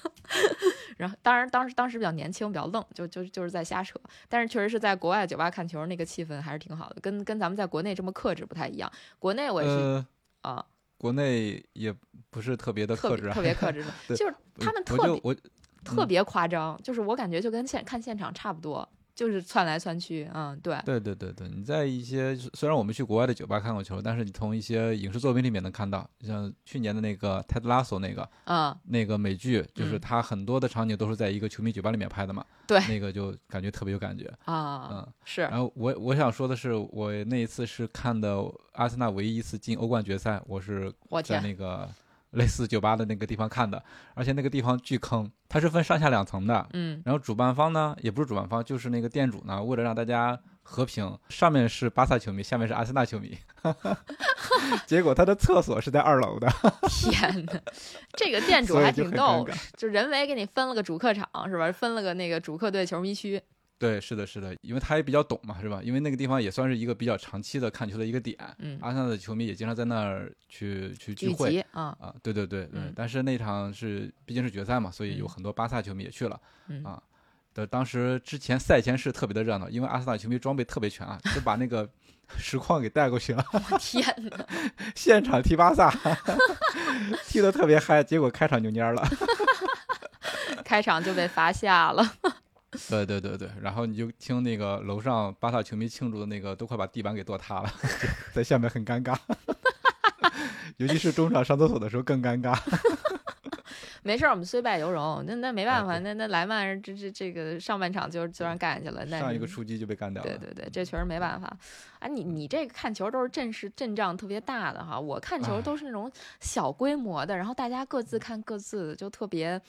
然后当然当时当时比较年轻，比较愣，就就就是在瞎扯。但是确实是在国外酒吧看球，那个气氛还是挺好的，跟跟咱们在国内这么克制不太一样。国内我也是呃，啊、国内也不是特别的克制啊，特别特别克制的，就是他们特别特别夸张，就是我感觉就跟现看现场差不多，就是窜来窜去，嗯，对，对对对对，你在一些虽然我们去国外的酒吧看过球，但是你从一些影视作品里面能看到，像去年的那个泰德拉索那个嗯，那个美剧，就是嗯。它很多的场景都是在一个球迷酒吧里面拍的嘛，对。那个就感觉特别有感觉，啊，嗯。是。然后我我想说的是，我那一次是看的阿森纳唯一一次进欧冠决赛，我是在我天，那个类似酒吧的那个地方看的，而且那个地方巨坑，它是分上下两层的。嗯然后主办方呢，也不是主办方，就是那个店主呢，为了让大家和平，上面是巴萨球迷，下面是阿森纳球迷，结果他的厕所是在二楼的。天哪，这个店主还挺逗就，就人为给你分了个主客场是吧？分了个那个主客队球迷区，对，是的，是的，因为他也比较懂嘛，是吧？因为那个地方也算是一个比较长期的看球的一个点，嗯，阿森纳的球迷也经常在那儿去去聚聚会。集啊，啊，对对对对，嗯但是那场是毕竟是决赛嘛，所以有嗯很多巴萨球迷也去了。嗯啊的当时之前赛前是特别的热闹，因为阿森纳球迷装备特别全啊，就把那个 实况给带过去了，我天哪，现场踢巴萨，踢得特别嗨，结果开场就蔫了。开场就被罚下了，对对对对，然后你就听那个楼上巴萨球迷庆祝的那个，都快把地板给跺塌了，在下面很尴尬。尤其是中场上厕所的时候更尴尬。没事儿，我们虽败犹荣，那那没办法，那那莱曼这这这个上半场就就让干下去了，那上一个是出击就被干掉了。对对对，这确实没办法。啊，你你这个看球都是阵势阵仗特别大的哈，我看球哎都是那种小规模的，然后大家各自看各自的，就特别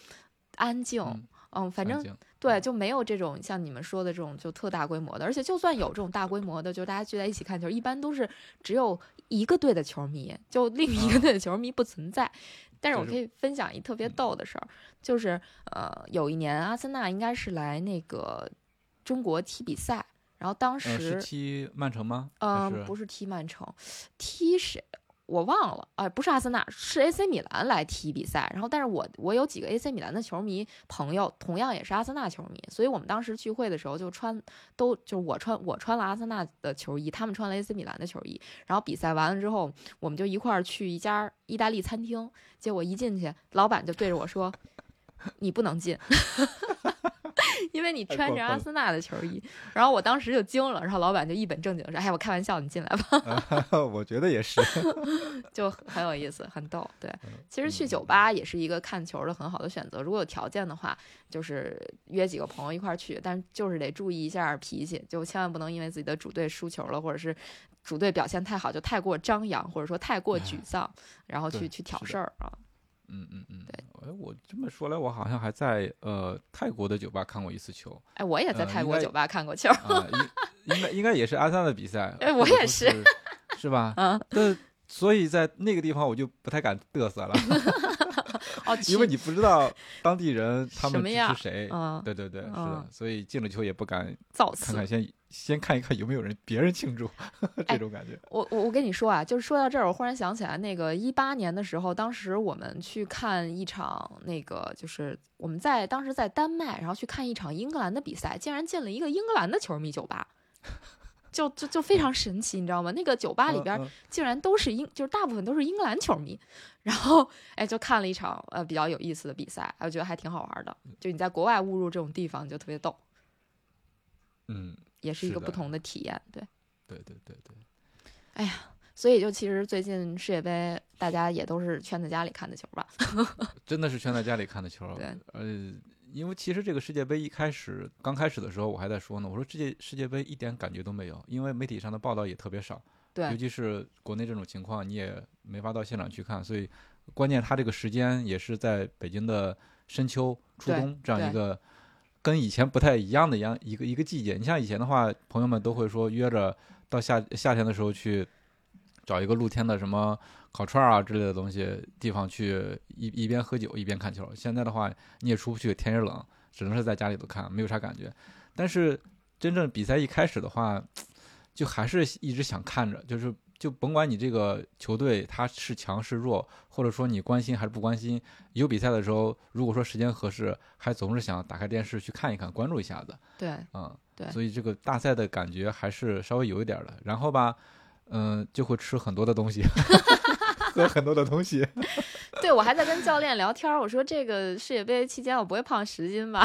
安静。嗯嗯，反正对，就没有这种像你们说的这种就特大规模的，而且就算有这种大规模的，就大家聚在一起看球，一般都是只有一个队的球迷，就另一个啊队的球迷不存在。但是我可以分享一特别逗的事儿，就是呃，有一年阿森纳应该是来那个中国踢比赛，然后当呃，时是踢曼城吗？嗯、不是踢曼城，踢谁？我忘了，哎，不是阿森纳，是 AC 米兰来踢比赛。然后，但是我我有几个 AC 米兰的球迷朋友，同样也是阿森纳球迷，所以我们当时聚会的时候就穿都就是我穿我穿了阿森纳的球衣，他们穿了 AC 米兰的球衣。然后比赛完了之后，我们就一块儿去一家意大利餐厅，结果一进去，老板就对着我说：“你不能进。” 因为你穿着阿森纳的球衣，然后我当时就惊了，然后老板就一本正经地说：“哎，我开玩笑，你进来吧。我觉得也是。”就很有意思，很逗。对，嗯其实去酒吧也是一个看球的很好的选择。如果有条件的话，就是约几个朋友一块儿去，但就是得注意一下脾气，就千万不能因为自己的主队输球了，或者是主队表现太好，就太过张扬，或者说太过沮丧，然后去去挑事儿啊。嗯嗯嗯，对。哎，我这么说来，我好像还在呃泰国的酒吧看过一次球哎，我也在泰国酒吧看过球。啊，应应该 应该也是阿森纳的比赛。哎我也是是，是吧？嗯，那所以在那个地方我就不太敢嘚瑟了，哦，因为你不知道当地人他们支什么样持谁。嗯对对对，是的嗯，所以进了球也不敢造次。看看，先先看一看有没有人别人庆祝 哎这种感觉。我我我跟你说啊，就是说到这儿，我忽然想起来，那个一八年的时候，当时我们去看一场那个，就是我们在当时在丹麦，然后去看一场英格兰的比赛，竟然进了一个英格兰的球迷酒吧，就就就非常神奇，你知道吗？那个酒吧里边竟然都是英，就是大部分都是英格兰球迷，然后哎就看了一场呃比较有意思的比赛，我觉得还挺好玩的。就你在国外误入这种地方，就特别逗，嗯，也是一个不同的体验，对。对对对对，哎呀所以就其实最近世界杯，大家也都是圈在家里看的球吧？真的是圈在家里看的球。对，呃，因为其实这个世界杯一开始刚开始的时候，我还在说呢，我说世界世界杯一点感觉都没有，因为媒体上的报道也特别少，对尤其是国内这种情况，你也没法到现场去看，所以关键它这个时间也是在北京的深秋、初冬这样一对个跟以前不太一样的一样一个一个季节。你像以前的话，朋友们都会说约着到夏夏天的时候去找一个露天的什么烤串啊之类的东西地方去一一边喝酒一边看球。现在的话，你也出不去，天也冷，只能是在家里头看，没有啥感觉。但是真正比赛一开始的话，就还是一直想看着，就是就甭管你这个球队它是强是弱，或者说你关心还是不关心，有比赛的时候，如果说时间合适，还总是想打开电视去看一看，关注一下子。对嗯，对所以这个大赛的感觉还是稍微有一点儿的。然后吧，嗯、就会吃很多的东西，喝很多的东西。对，我还在跟教练聊天儿，我说这个世界杯期间我不会胖十斤吧？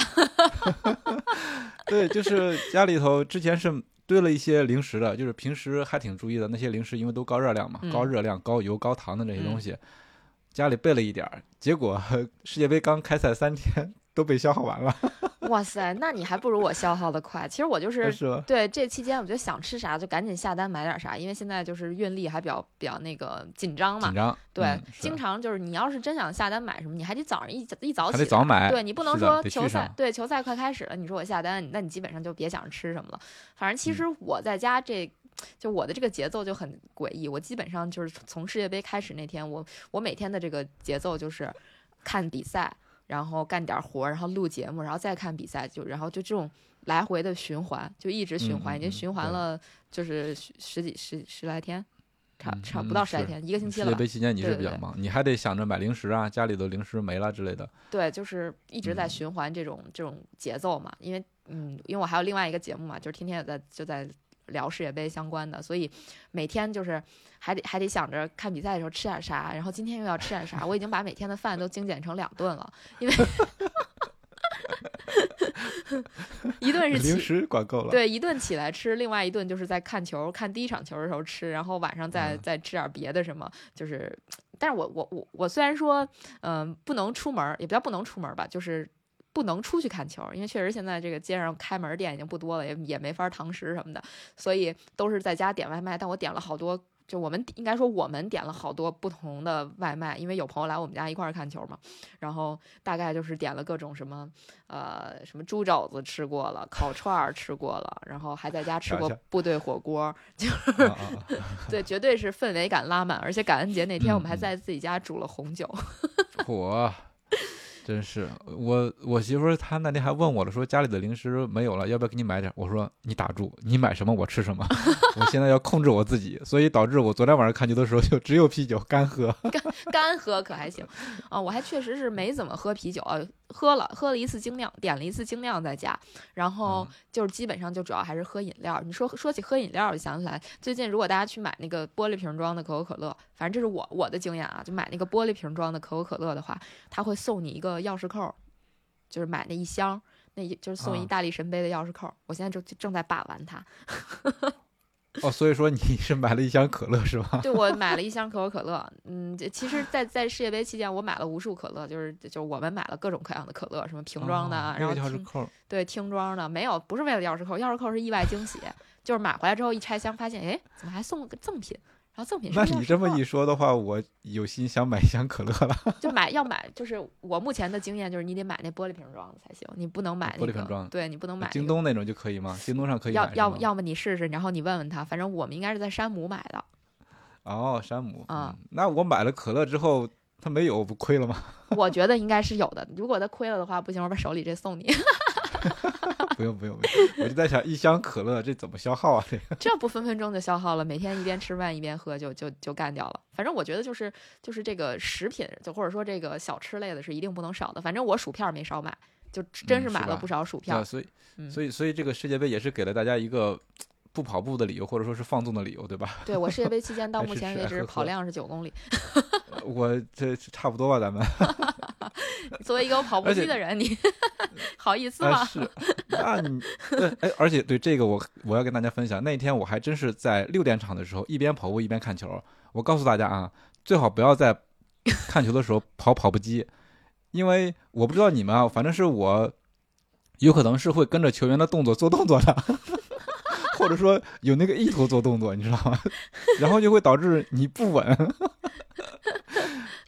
对，就是家里头之前是堆了一些零食的，就是平时还挺注意的那些零食，因为都高热量嘛，嗯。高热量、高油、高糖的这些东嗯。西，家里备了一点儿，结果 世界杯刚开赛三天都被消耗完了，哇塞，那你还不如我消耗的快。其实我就是是？对这期间，我觉得想吃啥就赶紧下单买点啥，因为现在就是运力还比较比较那个紧张嘛紧。张，对，嗯经常就是你要是真想下单买什么，你还得早上一早一早起来，还得早买，对你不能说球赛对球赛快开始了，你说我下单，那你基本上就别想着吃什么了。反正其嗯实我在家这。就我的这个节奏就很诡异，我基本上就是从世界杯开始那天，我我每天的这个节奏就是看比赛，然后干点活儿，然后录节目，然后再看比赛，就然后就这种来回的循环，就一直循环，已经循环了就是十十几十十来天，差嗯差不到十来天，一个星期了吧。世界杯期间你是比较忙，你还得想着买零食啊，家里的零食没了之类的。对，就是一直在嗯循环这种、这种节奏嘛。因为嗯，因为我还有另外一个节目嘛，就是天天也在就在聊世界杯相关的，所以每天就是还得还得想着看比赛的时候吃点啥，然后今天又要吃点啥。我已经把每天的饭都精简成两顿了，因为 一顿是零。食管够了，对，一顿起来吃，另外一顿就是在看球，看第一场球的时候吃，然后晚上再、嗯再吃点别的什么，就是，但是我我我我虽然说，嗯、不能出门儿，也不叫不能出门儿吧，就是不能出去看球，因为确实现在这个街上开门儿店已经不多了，也也没法儿堂食什么的，所以都是在家点外卖。但我点了好多，就我们应该说我们点了好多不同的外卖，因为有朋友来我们家一块儿看球嘛，然后大概就是点了各种什么，呃，什么猪肘子吃过了，烤串儿吃过了，然后还在家吃过部队火锅，啊啊啊 对，绝对是氛围感拉满，而且感恩节那天我们还在自己家煮了红酒。嚯，真是我我媳妇儿她那天还问我了，说家里的零食没有了，要不要给你买点儿？我说你打住，你买什么我吃什么。我现在要控制我自己，所以导致我昨天晚上看球的时候就只有啤酒干喝。干喝可还行啊，我还确实是没怎么喝啤酒，啊，喝了喝了一次精酿，点了一次精酿在家，然后嗯就是基本上就主要还是喝饮料。你说说起喝饮料，我就想起来最近如果大家去买那个玻璃瓶装的可口可乐，反正这是我我的经验啊，就买那个玻璃瓶装的可口可乐的话，他会送你一个钥匙扣，就是买那一箱。那一就是送一大力神杯的钥匙扣，我现在就正在把玩它。哦，所以说你 是买了一箱可乐是吧？对我买了一箱可口可乐，嗯，这其实在，在世界杯期间，我买了无数可乐，就是就是我们买了各种各样的可乐，什么瓶装的，哦然后钥匙听扣，对听装的，没有，不是为了钥匙扣，钥匙扣是意外惊喜，就是买回来之后一拆箱，发现哎，怎么还送了个赠品？然后赠品那你这么一说的话，我有心想买一箱可乐了。就买要买，就是我目前的经验就是你得买那玻璃瓶装的才行，你不能买那个玻璃瓶装的对你不能买、那个、京东那种就可以吗？京东上可以要要要么你试试，然后你问问他，反正我们应该是在山姆买的，哦，山姆啊嗯那我买了可乐之后，他没有，不亏了吗？我觉得应该是有的。如果他亏了的话，不行，我把手里这送你，不用不用，不用 我就在想，一箱可乐这怎么消耗啊？这个 这不分分钟就消耗了，每天一边吃饭一边喝就就就干掉了。反正我觉得就是就是这个食品，就或者说这个小吃类的是一定不能少的。反正我薯片没少买，就真是买了不少薯片。啊，所以嗯所以所以这个世界杯也是给了大家一个不跑步的理由，或者说是放纵的理由，对吧？对我世界杯期间到 目前为止跑量是九公里。我这差不多吧，咱们作为一个有跑步机的人，你 好意思啊吗？是，那你对哎，而且对这个我我要跟大家分享，那天我还真是在六点场的时候一边跑步一边看球。我告诉大家啊，最好不要在看球的时候跑跑步机，因为我不知道你们啊，反正是我有可能是会跟着球员的动作做动作的。或者说有那个意图做动作，你知道吗？然后就会导致你不稳，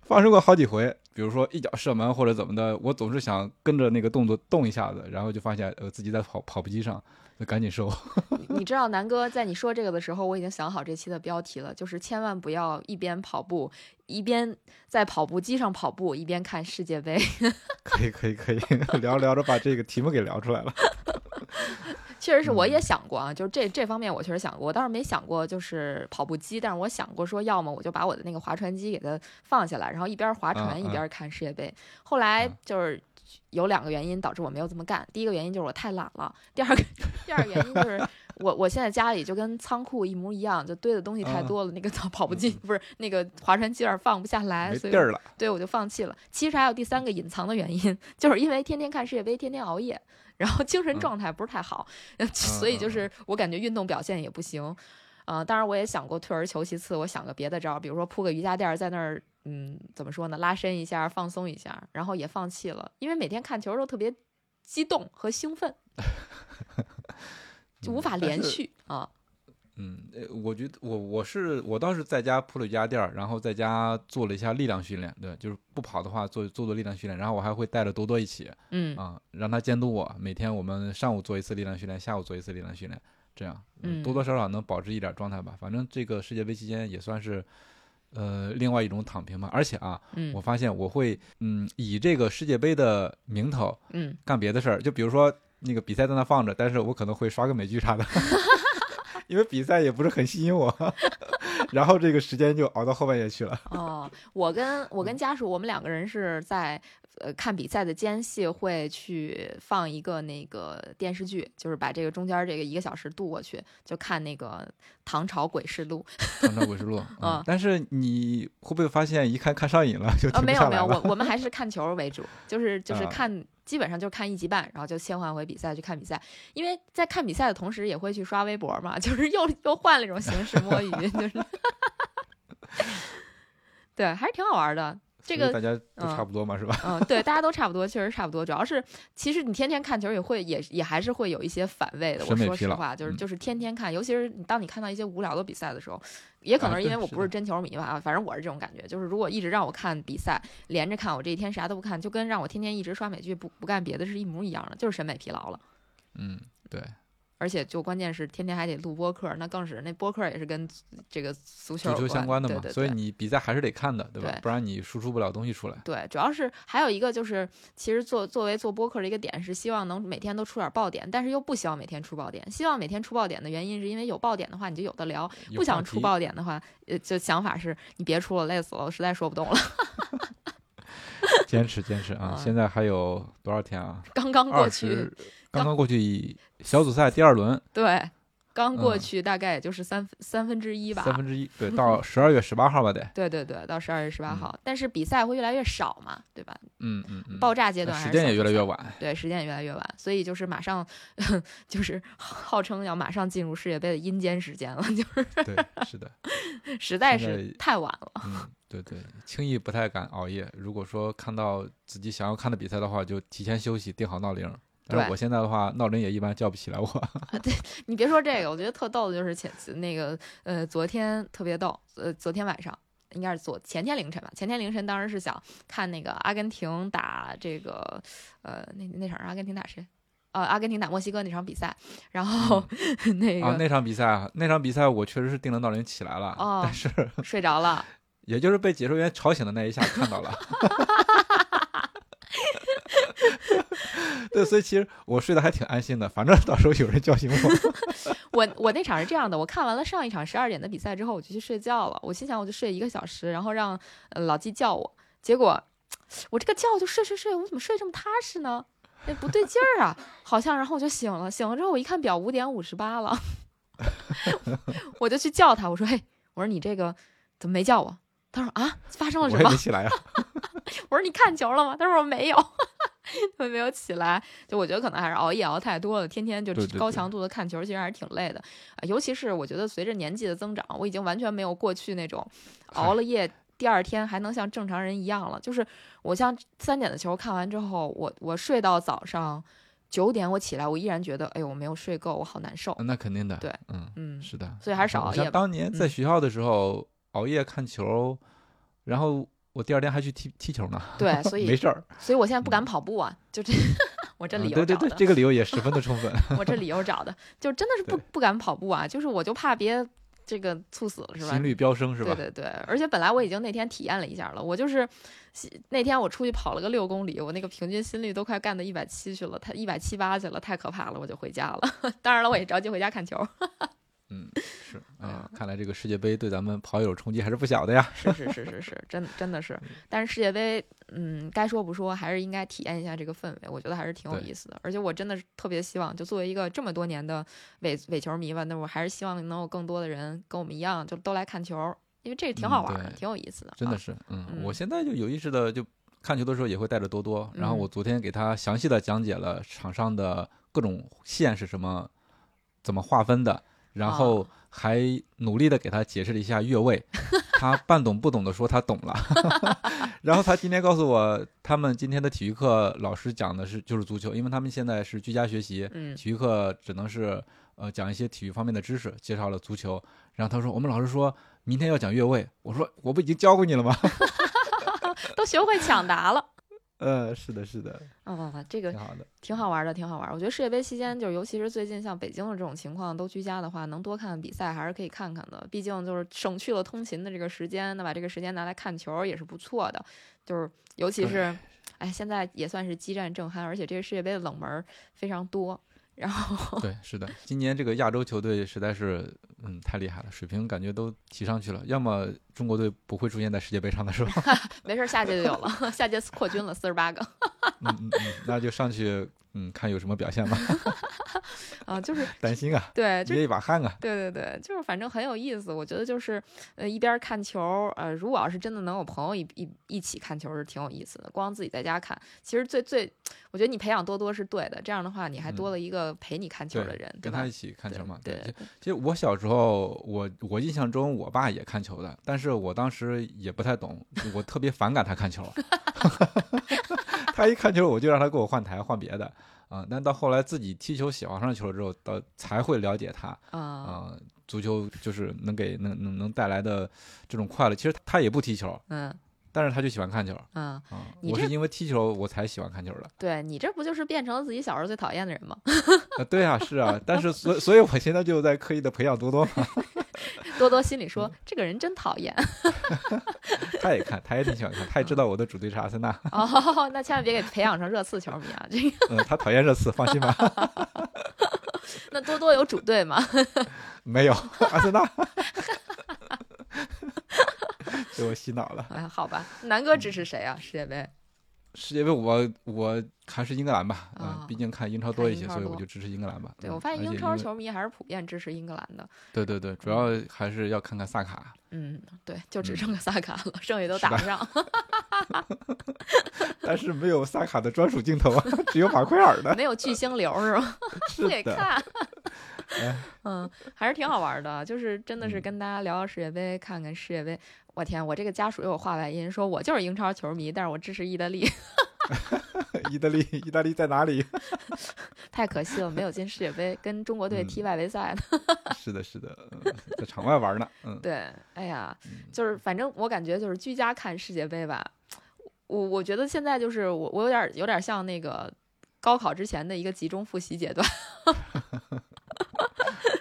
发生过好几回。比如说一脚射门或者怎么的，我总是想跟着那个动作动一下子，然后就发现呃自己在跑跑步机上，就赶紧收。你知道南哥在你说这个的时候，我已经想好这期的标题了，就是千万不要一边跑步一边在跑步机上跑步，一边看世界杯。可以可以可以，聊着聊着把这个题目给聊出来了。确实是，我也嗯想过啊，就是这这方面我确实想过，我倒是没想过就是跑步机，但是我想过说，要么我就把我的那个划船机给它放下来，然后一边划船嗯一边看世界杯。后来嗯就是有两个原因导致我没有这么干，第一个原因就是我太懒了，第二个第二个原因就是我我现在家里就跟仓库一模一样，就堆的东西太嗯多了，那个跑步机 不是那个划船机有点放不下来，所以没地儿了，对，我就放弃了。其实还有第三个隐藏的原因，就是因为天天看世界杯，天天熬夜，然后精神嗯状态不是太好，所以就是我感觉运动表现也不行。呃，当然我也想过退而求其次，我想个别的招儿，比如说铺个瑜伽垫儿在那儿，嗯，怎么说呢，拉伸一下，放松一下，然后也放弃了，因为每天看球都特别激动和兴奋，就无法连续啊。嗯，呃我觉得我我是我倒是在家铺了瑜伽垫儿，然后在家做了一下力量训练，对，就是不跑的话做做做力量训练，然后我还会带着多多一起嗯啊，让他监督我，每天我们上午做一次力量训练，下午做一次力量训练，这样，嗯多多少少能保持一点状态吧。反正这个世界杯期间也算是，呃，另外一种躺平嘛。而且啊，嗯我发现我会嗯以这个世界杯的名头嗯，干别的事儿，就比如说那个比赛在那放着，但是我可能会刷个美剧啥的，因为比赛也不是很吸引我，然后这个时间就熬到后半夜去了。哦，我跟我跟家属，我们两个人是在呃看比赛的间隙会去放一个那个电视剧，就是把这个中间这个一个小时度过去，就看那个《唐朝诡事录《唐朝诡事录》嗯啊，但是你会不会发现一看看上瘾了就》啊，停不没有没有？我我们还是看球为主，就是就是啊看。基本上就看一集半，然后就切换回比赛去看比赛，因为在看比赛的同时也会去刷微博嘛，就是又又换了一种形式摸鱼，就是，对，还是挺好玩的。这个大家都嗯差不多嘛，是吧？嗯，对，大家都差不多，确实差不多。主要是，其实你天天看球也会，也也还是会有一些反胃的。我说实话，就是嗯就是天天看，尤其是当你看到一些无聊的比赛的时候，也可啊能是因为我不是真球迷吧，啊反正我是这种感觉。就是如果一直让我看比赛，连着看，我这一天啥都不看，就跟让我天天一直刷美剧不不干别的是一模一样的，就是审美疲劳了。嗯，对，而且就关键是天天还得录播客，那更是那播客也是跟这个足球足球相关的嘛，对对对所以你比赛还是得看的，对吧？对不然你输出不了东西出来。对，主要是还有一个就是，其实做作为做播客的一个点是希望能每天都出点爆点，但是又不希望每天出爆点。希望每天出爆点的原因是因为有爆点的话你就有的聊，有不想出爆点的话，呃，就想法是你别出了，累死了，我实在说不动了。坚持坚持啊！啊现在还有多少天啊？刚刚过去，刚刚过去小组赛第二轮，对，刚过嗯去大概也就是三三分之一吧。三分之一，对，到十二月十八号吧得，对对对，到十二月十八嗯号，但是比赛会越来越少嘛，对吧？嗯嗯嗯，爆炸阶段还时间也越来越晚，对，时间也越来越晚，所以就是马上，就是号称要马上进入世界杯的阴间时间了，就是对，是的，实在是太晚了。嗯，对对，轻易不太敢熬夜。如果说看到自己想要看的比赛的话，就提前休息，定好闹铃。但是对我现在的话，闹铃也一般叫不起来我。对 你别说这个，我觉得特逗的就是前那个呃，昨天特别逗，呃，昨天晚上应该是昨前天凌晨吧，前天凌晨当时是想看那个阿根廷打这个呃那那场阿根廷打谁？呃，阿根廷打墨西哥那场比赛，然后、那个、啊，那场比赛啊，那场比赛我确实是定了闹铃起来了，哦但是睡着了。也就是被解说员吵醒的那一下看到了。对，所以其实我睡得还挺安心的，反正到时候有人叫醒我。我我那场是这样的，我看完了上一场十二点的比赛之后，我就去睡觉了。我心想我就睡一个小时，然后让、呃、老季叫我。结果我这个觉就睡睡睡，我怎么睡这么踏实呢？哎，不对劲儿啊，好像。然后我就醒了，醒了之后我一看表，五点五十八了，我就去叫他，我说：“嘿，我说你这个怎么没叫我？”他说：“啊，发生了什么我也没？”起来啊。我说：“你看球了吗？”他说：“我没有。”他没有起来，就我觉得可能还是熬夜熬太多了，天天就高强度的看球，其实还是挺累的。啊尤其是我觉得随着年纪的增长，我已经完全没有过去那种熬了夜，第二天还能像正常人一样了。就是我像三点的球看完之后，我我睡到早上九点，我起来，我依然觉得，哎呦，我没有睡够，我好难受。那肯定的。对，嗯，嗯，是的。所以还是少熬夜。像当年在嗯学校的时候、熬夜看球，然后我第二天还去踢踢球呢。对，所以 没事儿。所以我现在不敢跑步啊，就这，我这嗯理由找的，对对对，这个理由也 十分的充分。我这理由找的，就真的是不不敢跑步啊，就是我就怕别这个猝死了是吧？心率飙升是吧？对对对，而且本来我已经那天体验了一下了，我就是那天我出去跑了个六公里，我那个平均心率都快干到一百七去了，他一百七八去了，太可怕了，我就回家了。当然了，我也着急回家看球。嗯，是。哎呀，看来这个世界杯对咱们跑友冲击还是不小的呀。是是是是是，真真的是。但是世界杯，嗯，该说不说，还是应该体验一下这个氛围，我觉得还是挺有意思的。而且我真的是特别希望，就作为一个这么多年的伪伪球迷吧，那我还是希望能有更多的人跟我们一样，就都来看球，因为这个挺好嗯玩的，对挺有意思的。啊真的是，嗯，嗯我现在就有意识的就看球的时候也会带着多多，然后嗯我昨天给他详细的讲解了场上的各种线是什么，怎么划分的，然后哦还努力的给他解释了一下越位，他半懂不懂的说他懂了，然后他今天告诉我，他们今天的体育课老师讲的是就是足球，因为他们现在是居家学习，嗯体育课只能是呃讲一些体育方面的知识，介绍了足球。然后他说我们老师说明天要讲越位，我说我不已经教过你了吗？都学会抢答了。呃，是的，是的，啊、这个挺好的。挺好玩的，挺好玩。我觉得世界杯期间，就是尤其是最近像北京的这种情况都居家的话，能多看看比赛还是可以看看的。毕竟就是省去了通勤的这个时间，那把这个时间拿来看球也是不错的。就是尤其是，哎，现在也算是激战正酣，而且这个世界杯的冷门儿非常多。然后，对，是的，今年这个亚洲球队实在是，嗯，太厉害了，水平感觉都提上去了。要么中国队不会出现在世界杯上的是吧？没事儿，下届就有了，下届扩军了，四十八个嗯嗯嗯，那就上去，嗯，看有什么表现吧。啊，就是担心啊，对，就捏一把汗啊。对对对，就是反正很有意思。我觉得就是，呃，一边看球，呃，如果要是真的能有朋友一一一起看球，是挺有意思的。光自己在家看，其实最最，我觉得你培养多多是对的。这样的话，你还多嗯了一个陪你看球的人，对吧跟他一？起看球嘛。对其实其实我小时候，我我印象中我爸也看球的，但是我当时也不太懂，我特别反感他看球。他一看球，我就让他给我换台换别的。啊、但到后来自己踢球喜欢上球了之后，到才会了解他啊、啊、足球就是能给能能能带来的这种快乐。其实他也不踢球，嗯但是他就喜欢看球嗯，我是因为踢球我才喜欢看球的。对你这不就是变成了自己小时候最讨厌的人吗？啊，对啊，是啊，但是所所以，我现在就在刻意的培养多多嘛。多多心里嗯说，这个人真讨厌。他也看，他也挺喜欢看，他也知道我的主队是阿森纳，哦，那千万别给培养成热刺球迷啊！这个，嗯，他讨厌热刺，放心吧，那多多有主队吗？没有阿森纳，被我洗脑了。哎，好吧，南哥支持谁啊？世界杯？世界杯我我还是英格兰吧，嗯啊，毕竟看英超多一些，所以我就支持英格兰吧。对，嗯我发现英超球迷还是普遍支持英格兰的。对对对，主要还是要看看萨卡。嗯，对，就只嗯剩个萨卡了，剩下都打不上。但是没有萨卡的专属镜头啊，只有马奎尔的。没有巨星流是吧？是不给的，看。哎 嗯，还是挺好玩的，就是真的是嗯跟大家聊聊世界杯，看看世界杯。我天，我这个家属又有话外音，说我就是英超球迷，但是我支持意大利，意大利，意大利在哪里？太可惜了，没有进世界杯，跟中国队踢外围赛呢。是的，是的，嗯在场外玩呢。嗯，对，哎呀，嗯就是反正我感觉就是居家看世界杯吧，我我觉得现在就是我我有点有点像那个高考之前的一个集中复习阶段，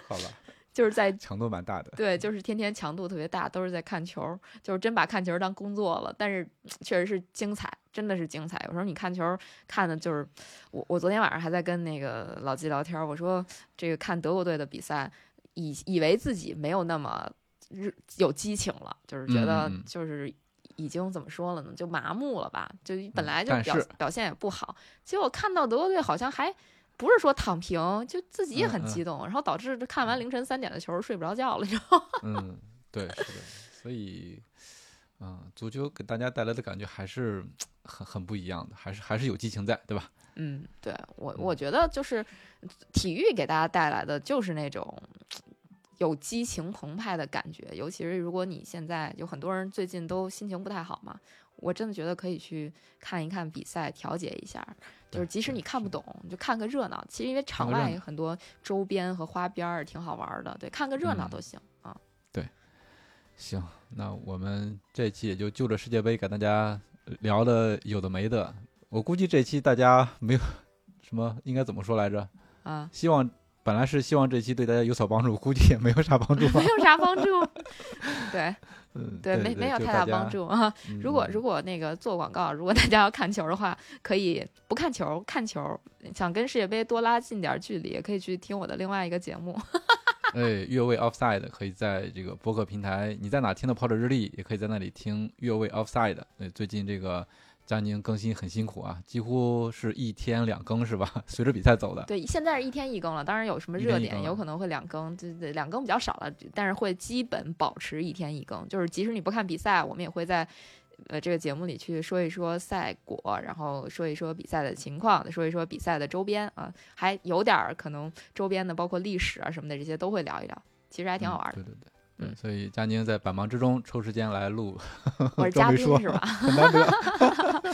好吧，就是在强度蛮大的。对，就是天天强度特别大，都是在看球，就是真把看球当工作了。但是确实是精彩，真的是精彩。有时候你看球看的就是我，我昨天晚上还在跟那个老季聊天，我说这个看德国队的比赛，以以为自己没有那么热有激情了，就是觉得就是。已经怎么说了呢？就麻木了吧？就本来就表、表现也不好，结果看到德国队好像还不是说躺平，就自己也很嗯嗯激动，然后导致看完凌晨三点的球睡不着觉了，你知道吗？嗯，对，是的，所以，嗯，足球给大家带来的感觉还是很很不一样的，还是还是有激情在，对吧？嗯，对我嗯我觉得就是体育给大家带来的就是那种有激情澎湃的感觉，尤其是如果你现在有很多人最近都心情不太好嘛，我真的觉得可以去看一看比赛，调节一下。就是即使你看不懂，你就看个热闹。其实因为场外有很多周边和花边儿挺好玩儿的，对，看个热闹嗯都行啊。对行，那我们这期也就就着世界杯给大家聊的有的没的。我估计这期大家没有 什么应该怎么说来着？啊，希望本来是希望这期对大家有所帮助，估计也没有啥帮助吧 没。有啥帮助。对嗯，对，没没有太大帮。助啊。嗯如果嗯如果那个做广告，如果大家要看球的话，可以不看球，看球，想跟世界杯多拉近点儿距离，也可以去听我的另外一个节目。哎，越位 offside 可以在这个播客平台，你在哪听的跑者日历，也可以在那里听越位 offside。对，最近这个佳宁更新很辛苦啊，几乎是一天两更是吧？随着比赛走的。对，现在是一天一更了，当然有什么热点，有可能会两更，对对，两更比较少了，但是会基本保持一天一更。就是即使你不看比赛，我们也会在。呃，这个节目里去说一说赛果，然后说一说比赛的情况，说一说比赛的周边啊，还有点儿可能周边的，包括历史啊什么的，这些都会聊一聊，其实还挺好玩的。嗯对对对。对，嗯所以佳宁在百忙之中抽时间来录，我是嘉宾是吧？很难得。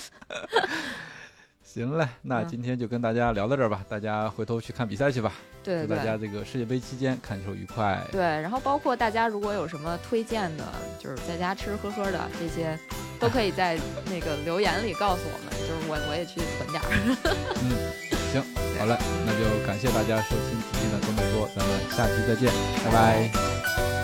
行嘞，那嗯今天就跟大家聊到这儿吧，大家回头去看比赛去吧。对对对祝大家这个世界杯期间看球愉快。对，然后包括大家如果有什么推荐的，就是在家吃吃喝喝的这些，都可以在 那个留言里告诉我们，就是我我也去囤点儿。嗯，行，好嘞，那就感谢大家收听今天的多美多，咱们下期再见，拜拜